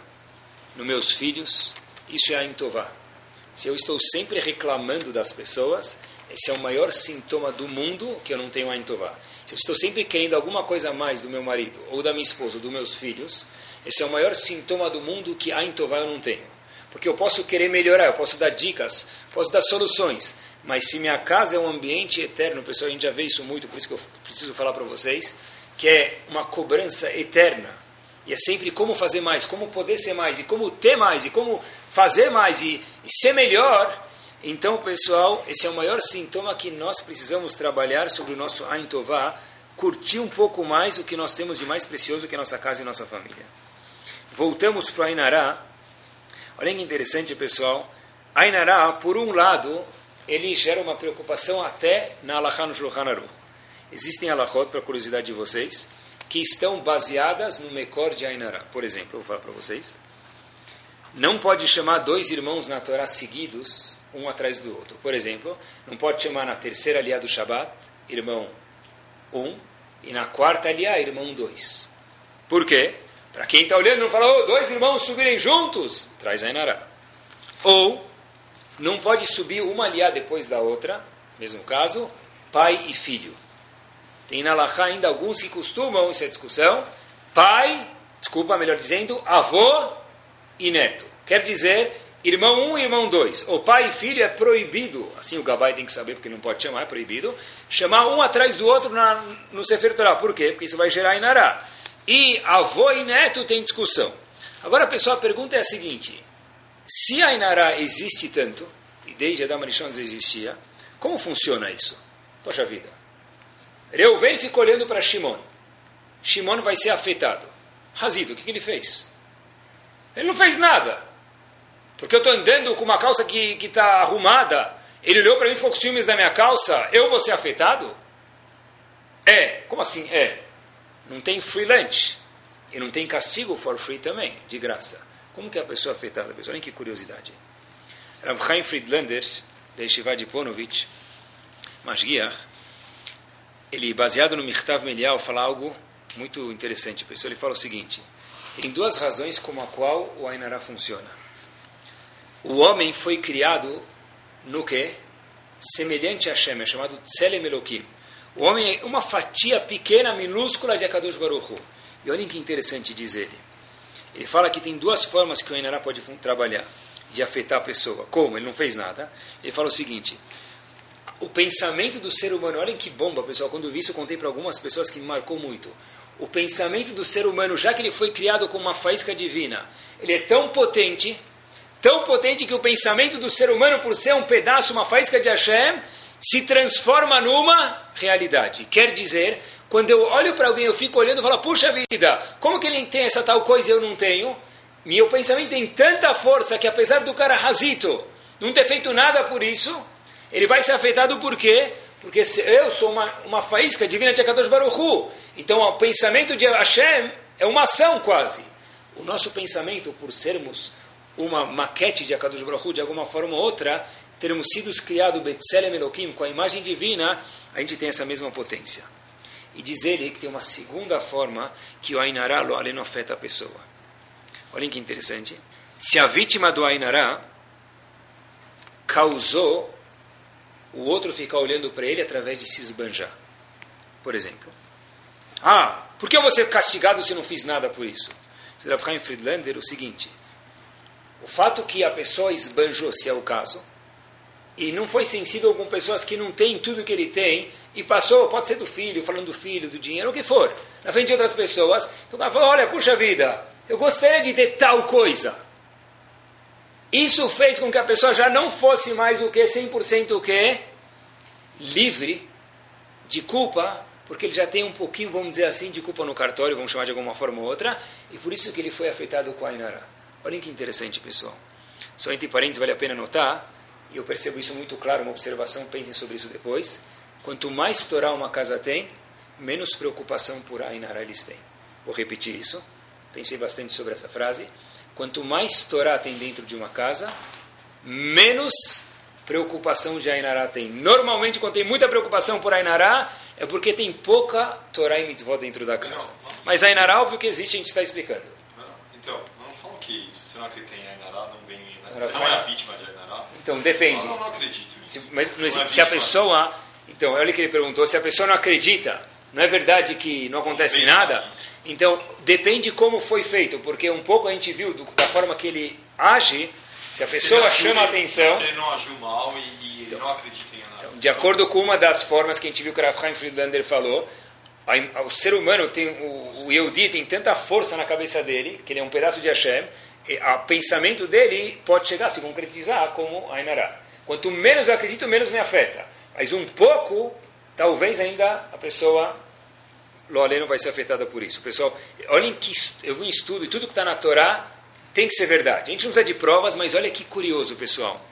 nos meus filhos, isso é Aintová. Se eu estou sempre reclamando das pessoas, esse é o maior sintoma do mundo que eu não tenho Ain Tová. Se eu estou sempre querendo alguma coisa a mais do meu marido, ou da minha esposa, ou dos meus filhos, esse é o maior sintoma do mundo que Ain Tová eu não tenho. Porque eu posso querer melhorar, eu posso dar dicas, posso dar soluções, mas se minha casa é um ambiente eterno, pessoal, a gente já vê isso muito, por isso que eu preciso falar para vocês, que é uma cobrança eterna. E é sempre como fazer mais, como poder ser mais, e como ter mais, e como fazer mais, e, e ser melhor então, pessoal, esse é o maior sintoma que nós precisamos trabalhar sobre o nosso Ain Tová, curtir um pouco mais o que nós temos de mais precioso que a nossa casa e nossa família. Voltamos para o Ainará. Olha que interessante, pessoal. Ainará, por um lado, ele gera uma preocupação até na Alahá no Aruch. Existem alahot, para curiosidade de vocês, que estão baseadas no Mekor de Ainará. Por exemplo, eu vou falar para vocês. Não pode chamar dois irmãos na Torá seguidos um atrás do outro. Por exemplo, não pode chamar na terceira aliá do Shabat, irmão 1, um, e na quarta aliá, irmão 2. Por quê? Para quem está olhando, não fala, oh, dois irmãos subirem juntos, traz Inará. Ou, não pode subir uma aliá depois da outra, mesmo caso, pai e filho. Tem na Lachá ainda alguns que costumam, isso é discussão, pai, desculpa, melhor dizendo, avô e neto. Quer dizer, Irmão 1 um, e irmão 2. O pai e filho é proibido, assim o Gabai tem que saber, porque não pode chamar, é proibido, chamar um atrás do outro na, no Sefer Torah. Por quê? Porque isso vai gerar Inará. E avô e neto tem discussão. Agora a pessoa pergunta é a seguinte: se a Inará existe tanto, e desde Adam Arishon existia, como funciona isso? Poxa vida. Reuven ficou olhando para Shimon. Shimon vai ser afetado. Razido, o que, que ele fez? Ele não fez nada. Porque eu estou andando com uma calça que está arrumada. Ele olhou para mim e falou: ciúmes da minha calça, eu vou ser afetado? É. Como assim? É. Não tem free lunch. E não tem castigo for free também, de graça. Como que a pessoa é afetada? Pessoal, olha que curiosidade. Rav Chaim Friedlander, da Yeshiva de Ponovitch, Masgiach, ele, baseado no Mirtav Melial, fala algo muito interessante. Pessoal, ele fala o seguinte: tem duas razões como a qual o Ainara funciona. O homem foi criado no que? Semelhante a Hashem, é chamado Tselem Elohim. O homem é uma fatia pequena, minúscula de Akadosh Baruch Hu. E olhem que interessante diz ele. Ele fala que tem duas formas que o Enará pode trabalhar. de afetar a pessoa. Como? Ele não fez nada. Ele fala o seguinte: o pensamento do ser humano, olhem que bomba, pessoal. Quando vi isso, eu contei para algumas pessoas que me marcou muito. O pensamento do ser humano, já que ele foi criado com uma faísca divina, ele é tão potente, tão potente que o pensamento do ser humano, por ser um pedaço, uma faísca de Hashem, se transforma numa realidade. Quer dizer, quando eu olho para alguém, eu fico olhando e falo, puxa vida, como que ele tem essa tal coisa e eu não tenho? Meu pensamento tem tanta força que apesar do cara razito não ter feito nada por isso, ele vai ser afetado por quê? Porque eu sou uma, uma faísca divina de Akadosh Baruch Hu. Então o pensamento de Hashem é uma ação quase. O nosso pensamento, por sermos uma maquete de Akadosh Baruch Hu, de alguma forma ou outra, termos sido criados Betzelem Elohim, com a imagem divina, a gente tem essa mesma potência. E diz ele que tem uma segunda forma que o Ainará lo não afeta a pessoa. Olhem que interessante. Se a vítima do Ainará causou o outro ficar olhando para ele através de se esbanjar. Por exemplo. Ah, por que eu vou ser castigado se não fiz nada por isso? Em Friedlander o seguinte. O fato que a pessoa esbanjou, se é o caso, e não foi sensível com pessoas que não têm tudo que ele tem, e passou, pode ser do filho, falando do filho, do dinheiro, o que for, na frente de outras pessoas, então o cara falou, olha, puxa vida, eu gostaria de ter tal coisa. Isso fez com que a pessoa já não fosse mais o que? 100% o que? Livre de culpa, porque ele já tem um pouquinho, vamos dizer assim, de culpa no cartório, vamos chamar de alguma forma ou outra, e por isso que ele foi afetado com a Inara. Olhem que interessante, pessoal. Só entre parênteses vale a pena notar, e eu percebo isso muito claro, uma observação, pensem sobre isso depois. Quanto mais Torá uma casa tem, menos preocupação por Ainara eles têm. Vou repetir isso. Pensei bastante sobre essa frase. Quanto mais Torá tem dentro de uma casa, menos preocupação de Ainará tem. Normalmente, quando tem muita preocupação por Ainará, é porque tem pouca Torá e mitzvot dentro da casa. Não, Mas Ainará, óbvio que existe, a gente está explicando. Não, então, não falam que se você não acredita em Ainará, não vem. Você não é a vítima de Ainará? Então, depende. Não, não, não acredito. Se, mas, mas é se a pessoa. Então, olha o que ele perguntou: se a pessoa não acredita, não é verdade que não acontece nada? Então, depende como foi feito, porque um pouco a gente viu do, da forma que ele age, se a pessoa se chama a atenção... Se ele não agiu mal e, e então, não acredita em nada. Então, de acordo com uma das formas que a gente viu que o Chaim Friedlander falou, a, o ser humano tem, o, o Yehudi tem tanta força na cabeça dele, que ele é um pedaço de Hashem, o pensamento dele pode chegar a se concretizar como Ainará. Quanto menos eu acredito, menos me afeta. Mas um pouco, talvez ainda a pessoa Loaleno vai ser afetada por isso. Pessoal, olhem que eu vi um estudo e tudo que está na Torá tem que ser verdade. A gente não precisa de provas, mas olha que curioso, pessoal.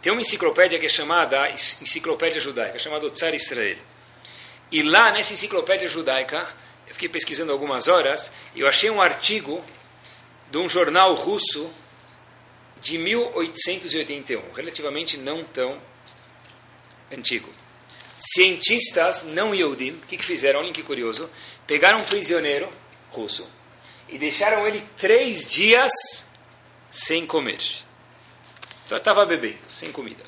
Tem uma enciclopédia que é chamada Enciclopédia Judaica, chamada Tsar Israel. E lá nessa enciclopédia judaica, eu fiquei pesquisando algumas horas, eu achei um artigo de um jornal russo de 1881, relativamente não tão antigo cientistas não Yehudim, o que, que fizeram? Olhem que curioso. Pegaram um prisioneiro russo e deixaram ele três dias sem comer. Só estava bebendo, sem comida.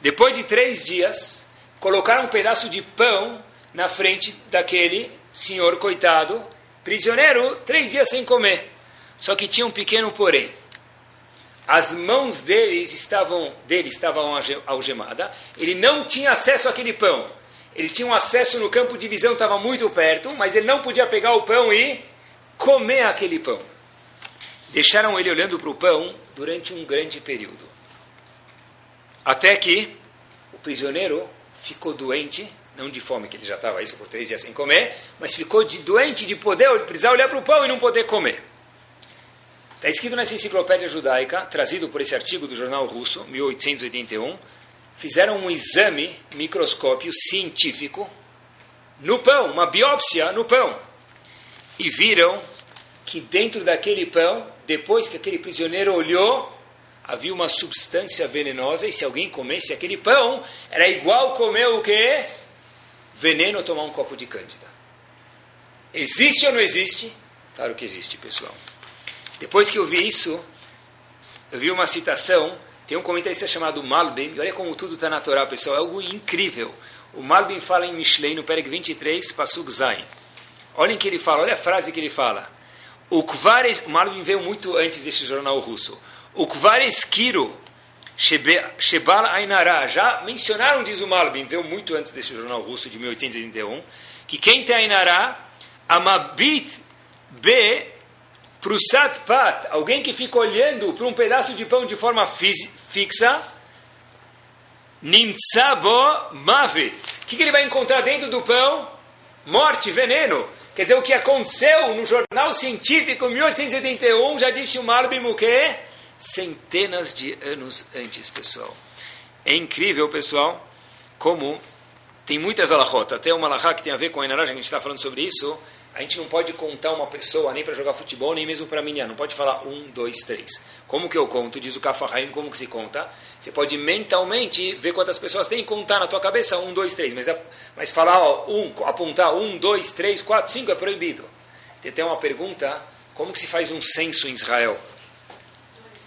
Depois de três dias, colocaram um pedaço de pão na frente daquele senhor coitado, prisioneiro, três dias sem comer. Só que tinha um pequeno porém as mãos deles estavam, dele estavam algemadas, ele não tinha acesso àquele pão. Ele tinha um acesso no campo de visão, estava muito perto, mas ele não podia pegar o pão e comer aquele pão. Deixaram ele olhando para o pão durante um grande período. Até que o prisioneiro ficou doente, não de fome, que ele já estava isso por três dias sem comer, mas ficou de doente de poder precisar olhar para o pão e não poder comer. Está escrito nessa enciclopédia judaica, trazido por esse artigo do jornal russo, 1881, fizeram um exame microscópio científico no pão, uma biópsia no pão. E viram que dentro daquele pão, depois que aquele prisioneiro olhou, havia uma substância venenosa e se alguém comesse aquele pão, era igual comer o quê? Veneno tomar um copo de cândida. Existe ou não existe? Claro que existe, pessoal. Depois que eu vi isso, eu vi uma citação, tem um comentarista chamado Malbim, e olha como tudo está na Torá, pessoal, é algo incrível. O Malbim fala em Mishlei, no Pereg 23, Pasuk Zain. Olhem que ele fala, olha a frase que ele fala. O Kvares, o Malbim veio muito antes deste jornal russo. O Kvareskiro, Shebal Ainara, já mencionaram, diz o Malbim, veio muito antes desse jornal russo de 1881, que quem tem Ainara, Amabit B Prusat Pat, alguém que fica olhando para um pedaço de pão de forma fixa, Nimtsabo Mavit. O que, ele vai encontrar dentro do pão? Morte, veneno. Quer dizer, o que aconteceu no jornal científico 1881, já disse o Malbim o quê? Centenas de anos antes, pessoal. É incrível, pessoal, como tem muitas alahotas. Até uma alahá que tem a ver com a Inaraj, a gente está falando sobre isso a gente não pode contar uma pessoa nem para jogar futebol, nem mesmo para minhar. Não pode falar um, dois, três. Como que eu conto? Diz o Kafahaim, como que se conta? Você pode mentalmente ver quantas pessoas tem e contar na tua cabeça um, dois, três. Mas, mas falar, ó, um, apontar um, dois, três, quatro, cinco é proibido. Tem até uma pergunta, como que se faz um censo em Israel?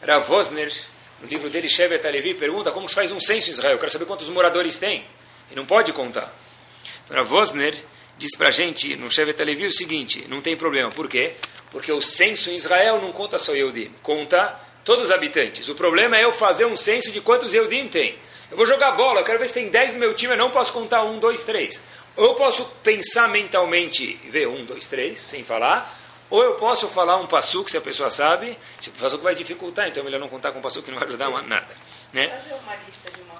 Rav Wosner, no livro dele, Shevet Alevi, pergunta como se faz um censo em Israel. Eu quero saber quantos moradores tem. E não pode contar. Rav Wosner diz para a gente no Shevet Levi o seguinte, não tem problema, por quê? Porque o censo em Israel não conta só Eudim, conta todos os habitantes. O problema é eu fazer um censo de quantos Eudim tem. Eu vou jogar bola, eu quero ver se tem 10 no meu time, eu não posso contar um, dois, três. Ou eu posso pensar mentalmente ver um, dois, três, sem falar, ou eu posso falar um que se a pessoa sabe, se o que vai dificultar, então é melhor não contar com um que não vai ajudar nada. Né? Fazer uma lista de uma.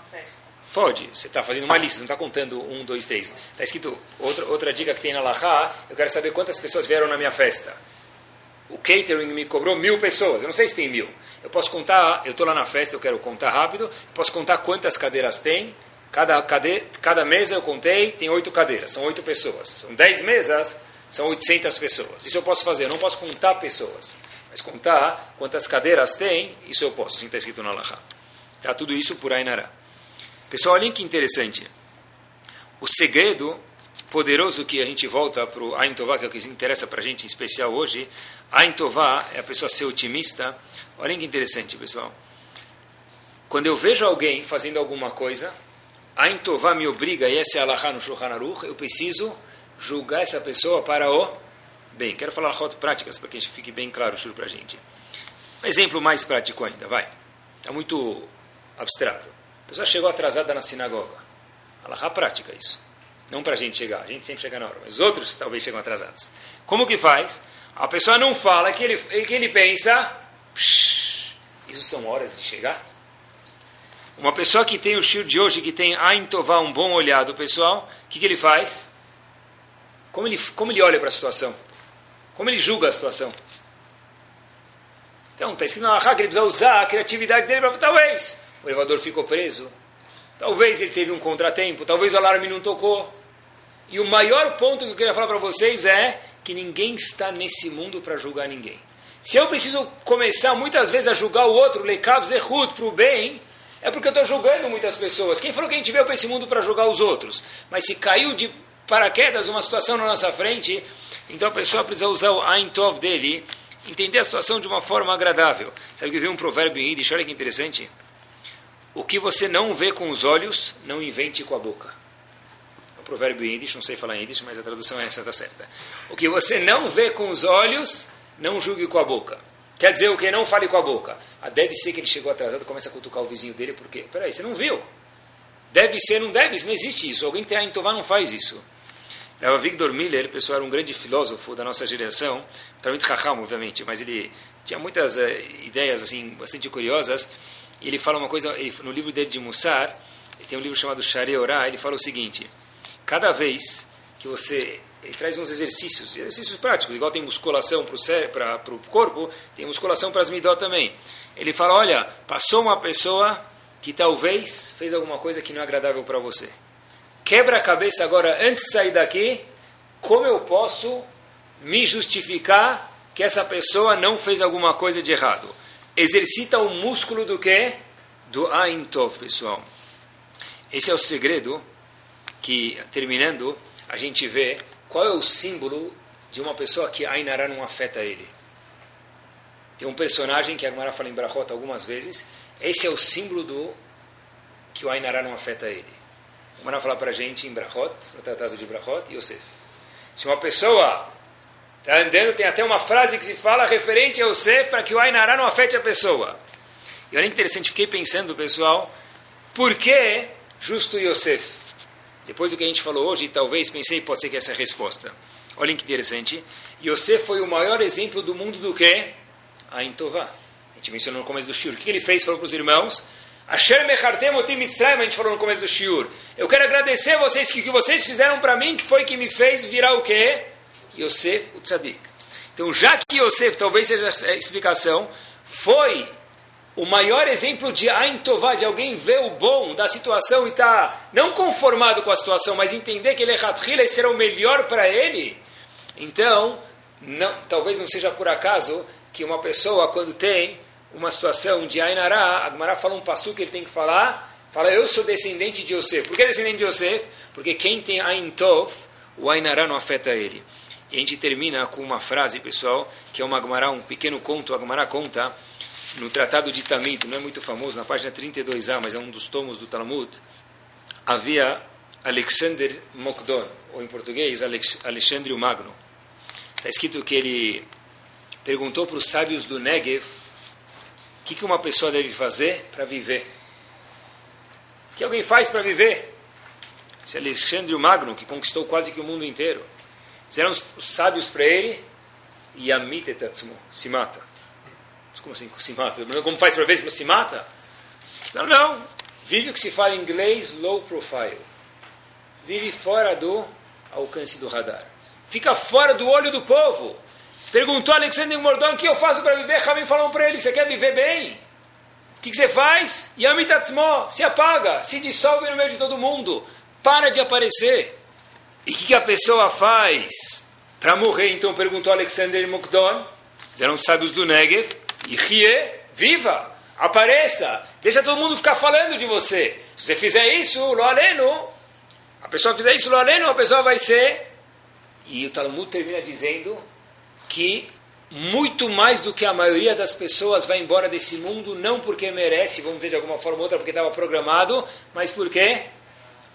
Pode, você está fazendo uma lista, não está contando um, dois, três. Está escrito, outra, outra dica que tem na Lahá, eu quero saber quantas pessoas vieram na minha festa. O catering me cobrou mil pessoas, eu não sei se tem mil. Eu posso contar, eu estou lá na festa, eu quero contar rápido, posso contar quantas cadeiras tem. Cada, cade, cada mesa eu contei, tem oito cadeiras, são oito pessoas. São dez mesas, são 800 pessoas. Isso eu posso fazer, eu não posso contar pessoas. Mas contar quantas cadeiras tem, isso eu posso, assim está escrito na Lahá. Está tudo isso por Ainará. Pessoal, olhem que interessante. O segredo poderoso que a gente volta para o Ain Tová, que é o que interessa para a gente em especial hoje. Ain Tová é a pessoa ser otimista. Olhem que interessante, pessoal. Quando eu vejo alguém fazendo alguma coisa, Ain Tová me obriga, e essa é Allahá no Shulchan Aruch, eu preciso julgar essa pessoa para o bem. Quero falar fotos práticas para que a gente fique bem claro para a gente. Um exemplo mais prático ainda, vai. É muito abstrato. A pessoa chegou atrasada na sinagoga. Alahá prática isso. Não para a gente chegar, a gente sempre chega na hora, mas os outros talvez chegam atrasados. Como que faz? A pessoa não fala que ele, que ele pensa, isso são horas de chegar? Uma pessoa que tem o shir de hoje, que tem Ain Tová, um bom olhado, pessoal, o que, que ele faz? Como ele, como ele olha para a situação? Como ele julga a situação? Então, está escrito na Alahá que ele precisa usar a criatividade dele para talvez o elevador ficou preso, talvez ele teve um contratempo, talvez o alarme não tocou. E o maior ponto que eu queria falar para vocês é que ninguém está nesse mundo para julgar ninguém. Se eu preciso começar muitas vezes a julgar o outro, lekav zehut, para o bem, é porque eu estou julgando muitas pessoas. Quem falou que a gente veio para esse mundo para julgar os outros? Mas se caiu de paraquedas uma situação na nossa frente, então a pessoa precisa usar o Ein Tov dele, entender a situação de uma forma agradável. Sabe que vi um provérbio em Yiddish, olha que interessante. O que você não vê com os olhos, não invente com a boca. É um provérbio em não sei falar em mas a tradução é essa, está certa. O que você não vê com os olhos, não julgue com a boca. Quer dizer, o que não fale com a boca. Ah, deve ser que ele chegou atrasado, começa a cutucar o vizinho dele, porque, peraí, você não viu. Deve ser, não deve, não existe isso. Alguém que tem a Intová não faz isso. O Victor Miller, pessoal, era um grande filósofo da nossa geração, muito raham, obviamente, mas ele tinha muitas uh, ideias assim bastante curiosas ele fala uma coisa, ele, no livro dele de Mussar, ele tem um livro chamado Share Orá, ele fala o seguinte, cada vez que você, ele traz uns exercícios, exercícios práticos, igual tem musculação para o corpo, tem musculação para as midot também. Ele fala, olha, passou uma pessoa que talvez fez alguma coisa que não é agradável para você. Quebra a cabeça agora, antes de sair daqui, como eu posso me justificar que essa pessoa não fez alguma coisa de errado? Exercita o músculo do que? Do Ain Tov, pessoal. Esse é o segredo que, terminando, a gente vê qual é o símbolo de uma pessoa que Ainara não afeta ele. Tem um personagem que a Gemara fala em Brachot algumas vezes. Esse é o símbolo do que o Ainara não afeta ele. A Gemara fala para a gente em Brachot, no Tratado de Brachot, Yosef. Se uma pessoa Está andando, tem até uma frase que se fala referente ao Sef para que o Ainará não afete a pessoa. E olha que interessante, fiquei pensando, pessoal, por que justo Yosef? Depois do que a gente falou hoje, talvez pensei, pode ser que essa é a resposta. Olhem que interessante. Yosef foi o maior exemplo do mundo do que? A Intová. A gente mencionou no começo do Shur. O que ele fez? Falou para os irmãos. Asher mechartem otim a gente falou no começo do Shur. Eu quero agradecer a vocês que que vocês fizeram para mim, que foi que me fez virar o quê? Yosef o tzadik. Então, já que Yosef, talvez seja a explicação, foi o maior exemplo de Ain Tová, de alguém ver o bom da situação e estar tá não conformado com a situação, mas entender que ele é Hatrila e será o melhor para ele, então, não, talvez não seja por acaso que uma pessoa, quando tem uma situação de Ainará, a Gemara fala um passo que ele tem que falar, fala, eu sou descendente de Yosef. Por que descendente de Yosef? Porque quem tem Ain Tov, o Ainará não afeta ele. E a gente termina com uma frase, pessoal, que é uma Gemara, um pequeno conto, a Gemara conta, no Tratado de Tamid, não é muito famoso, na página 32a, mas é um dos tomos do Talmud, havia Alexander Mokdon, ou em português, Alexandre o Magno. Está escrito que ele perguntou para os sábios do Negev o que, que uma pessoa deve fazer para viver. O que alguém faz para viver? Esse Alexandre o Magno, que conquistou quase que o mundo inteiro. Disseram os, os sábios para ele, Yamite Tatsumo, se mata. Como assim, se mata? Como faz para ver se mata? Não, não. Vive o que se fala em inglês low profile. Vive fora do alcance do radar. Fica fora do olho do povo. Perguntou Alexandre Mordon o que eu faço para viver. Ramim falou para ele: Você quer viver bem? O que, que você faz? Yamitatsmo, se apaga, se dissolve no meio de todo mundo. Para de aparecer. E o que, que a pessoa faz para morrer? Então perguntou Alexander Mukdon. Eram sábios do Negev. E rie, viva, apareça, deixa todo mundo ficar falando de você. Se você fizer isso, lo aleno, a pessoa fizer isso, lo aleno, a pessoa vai ser. E o Talmud termina dizendo que muito mais do que a maioria das pessoas vai embora desse mundo, não porque merece, vamos dizer de alguma forma ou outra, porque estava programado, mas por quê?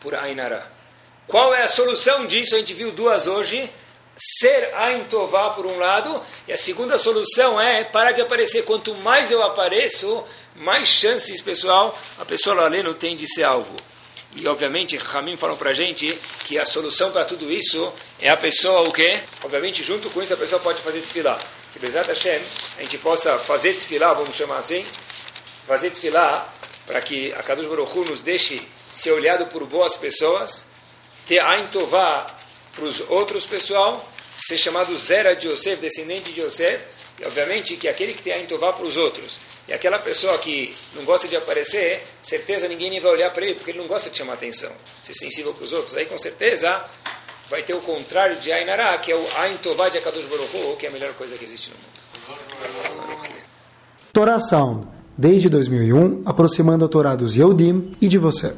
Por Ainara. Qual é a solução disso? A gente viu duas hoje ser Ain Tová por um lado, e a segunda solução é parar de aparecer. Quanto mais eu apareço, mais chances, pessoal, a pessoa ali não tem de ser alvo. E, obviamente, Ramin falou para a gente que a solução para tudo isso é a pessoa o quê? Obviamente, junto com isso, a pessoa pode fazer tefilá. Que, Bezat Hashem, a gente possa fazer tefilá, vamos chamar assim, fazer tefilá para que a Kadosh Baruch nos deixe ser olhado por boas pessoas, ter Ain Tová para os outros pessoal, ser chamado Zera de Yosef, descendente de Yosef, e obviamente que aquele que tem a entovar para os outros, e aquela pessoa que não gosta de aparecer, certeza ninguém vai olhar para ele, porque ele não gosta de chamar atenção, ser sensível para os outros, aí com certeza vai ter o contrário de Ainará, que é o Aintová de Akadosh Baruch que é a melhor coisa que existe no mundo. Torá Sound, desde 2001, aproximando a Torá dos Yehudim e de você.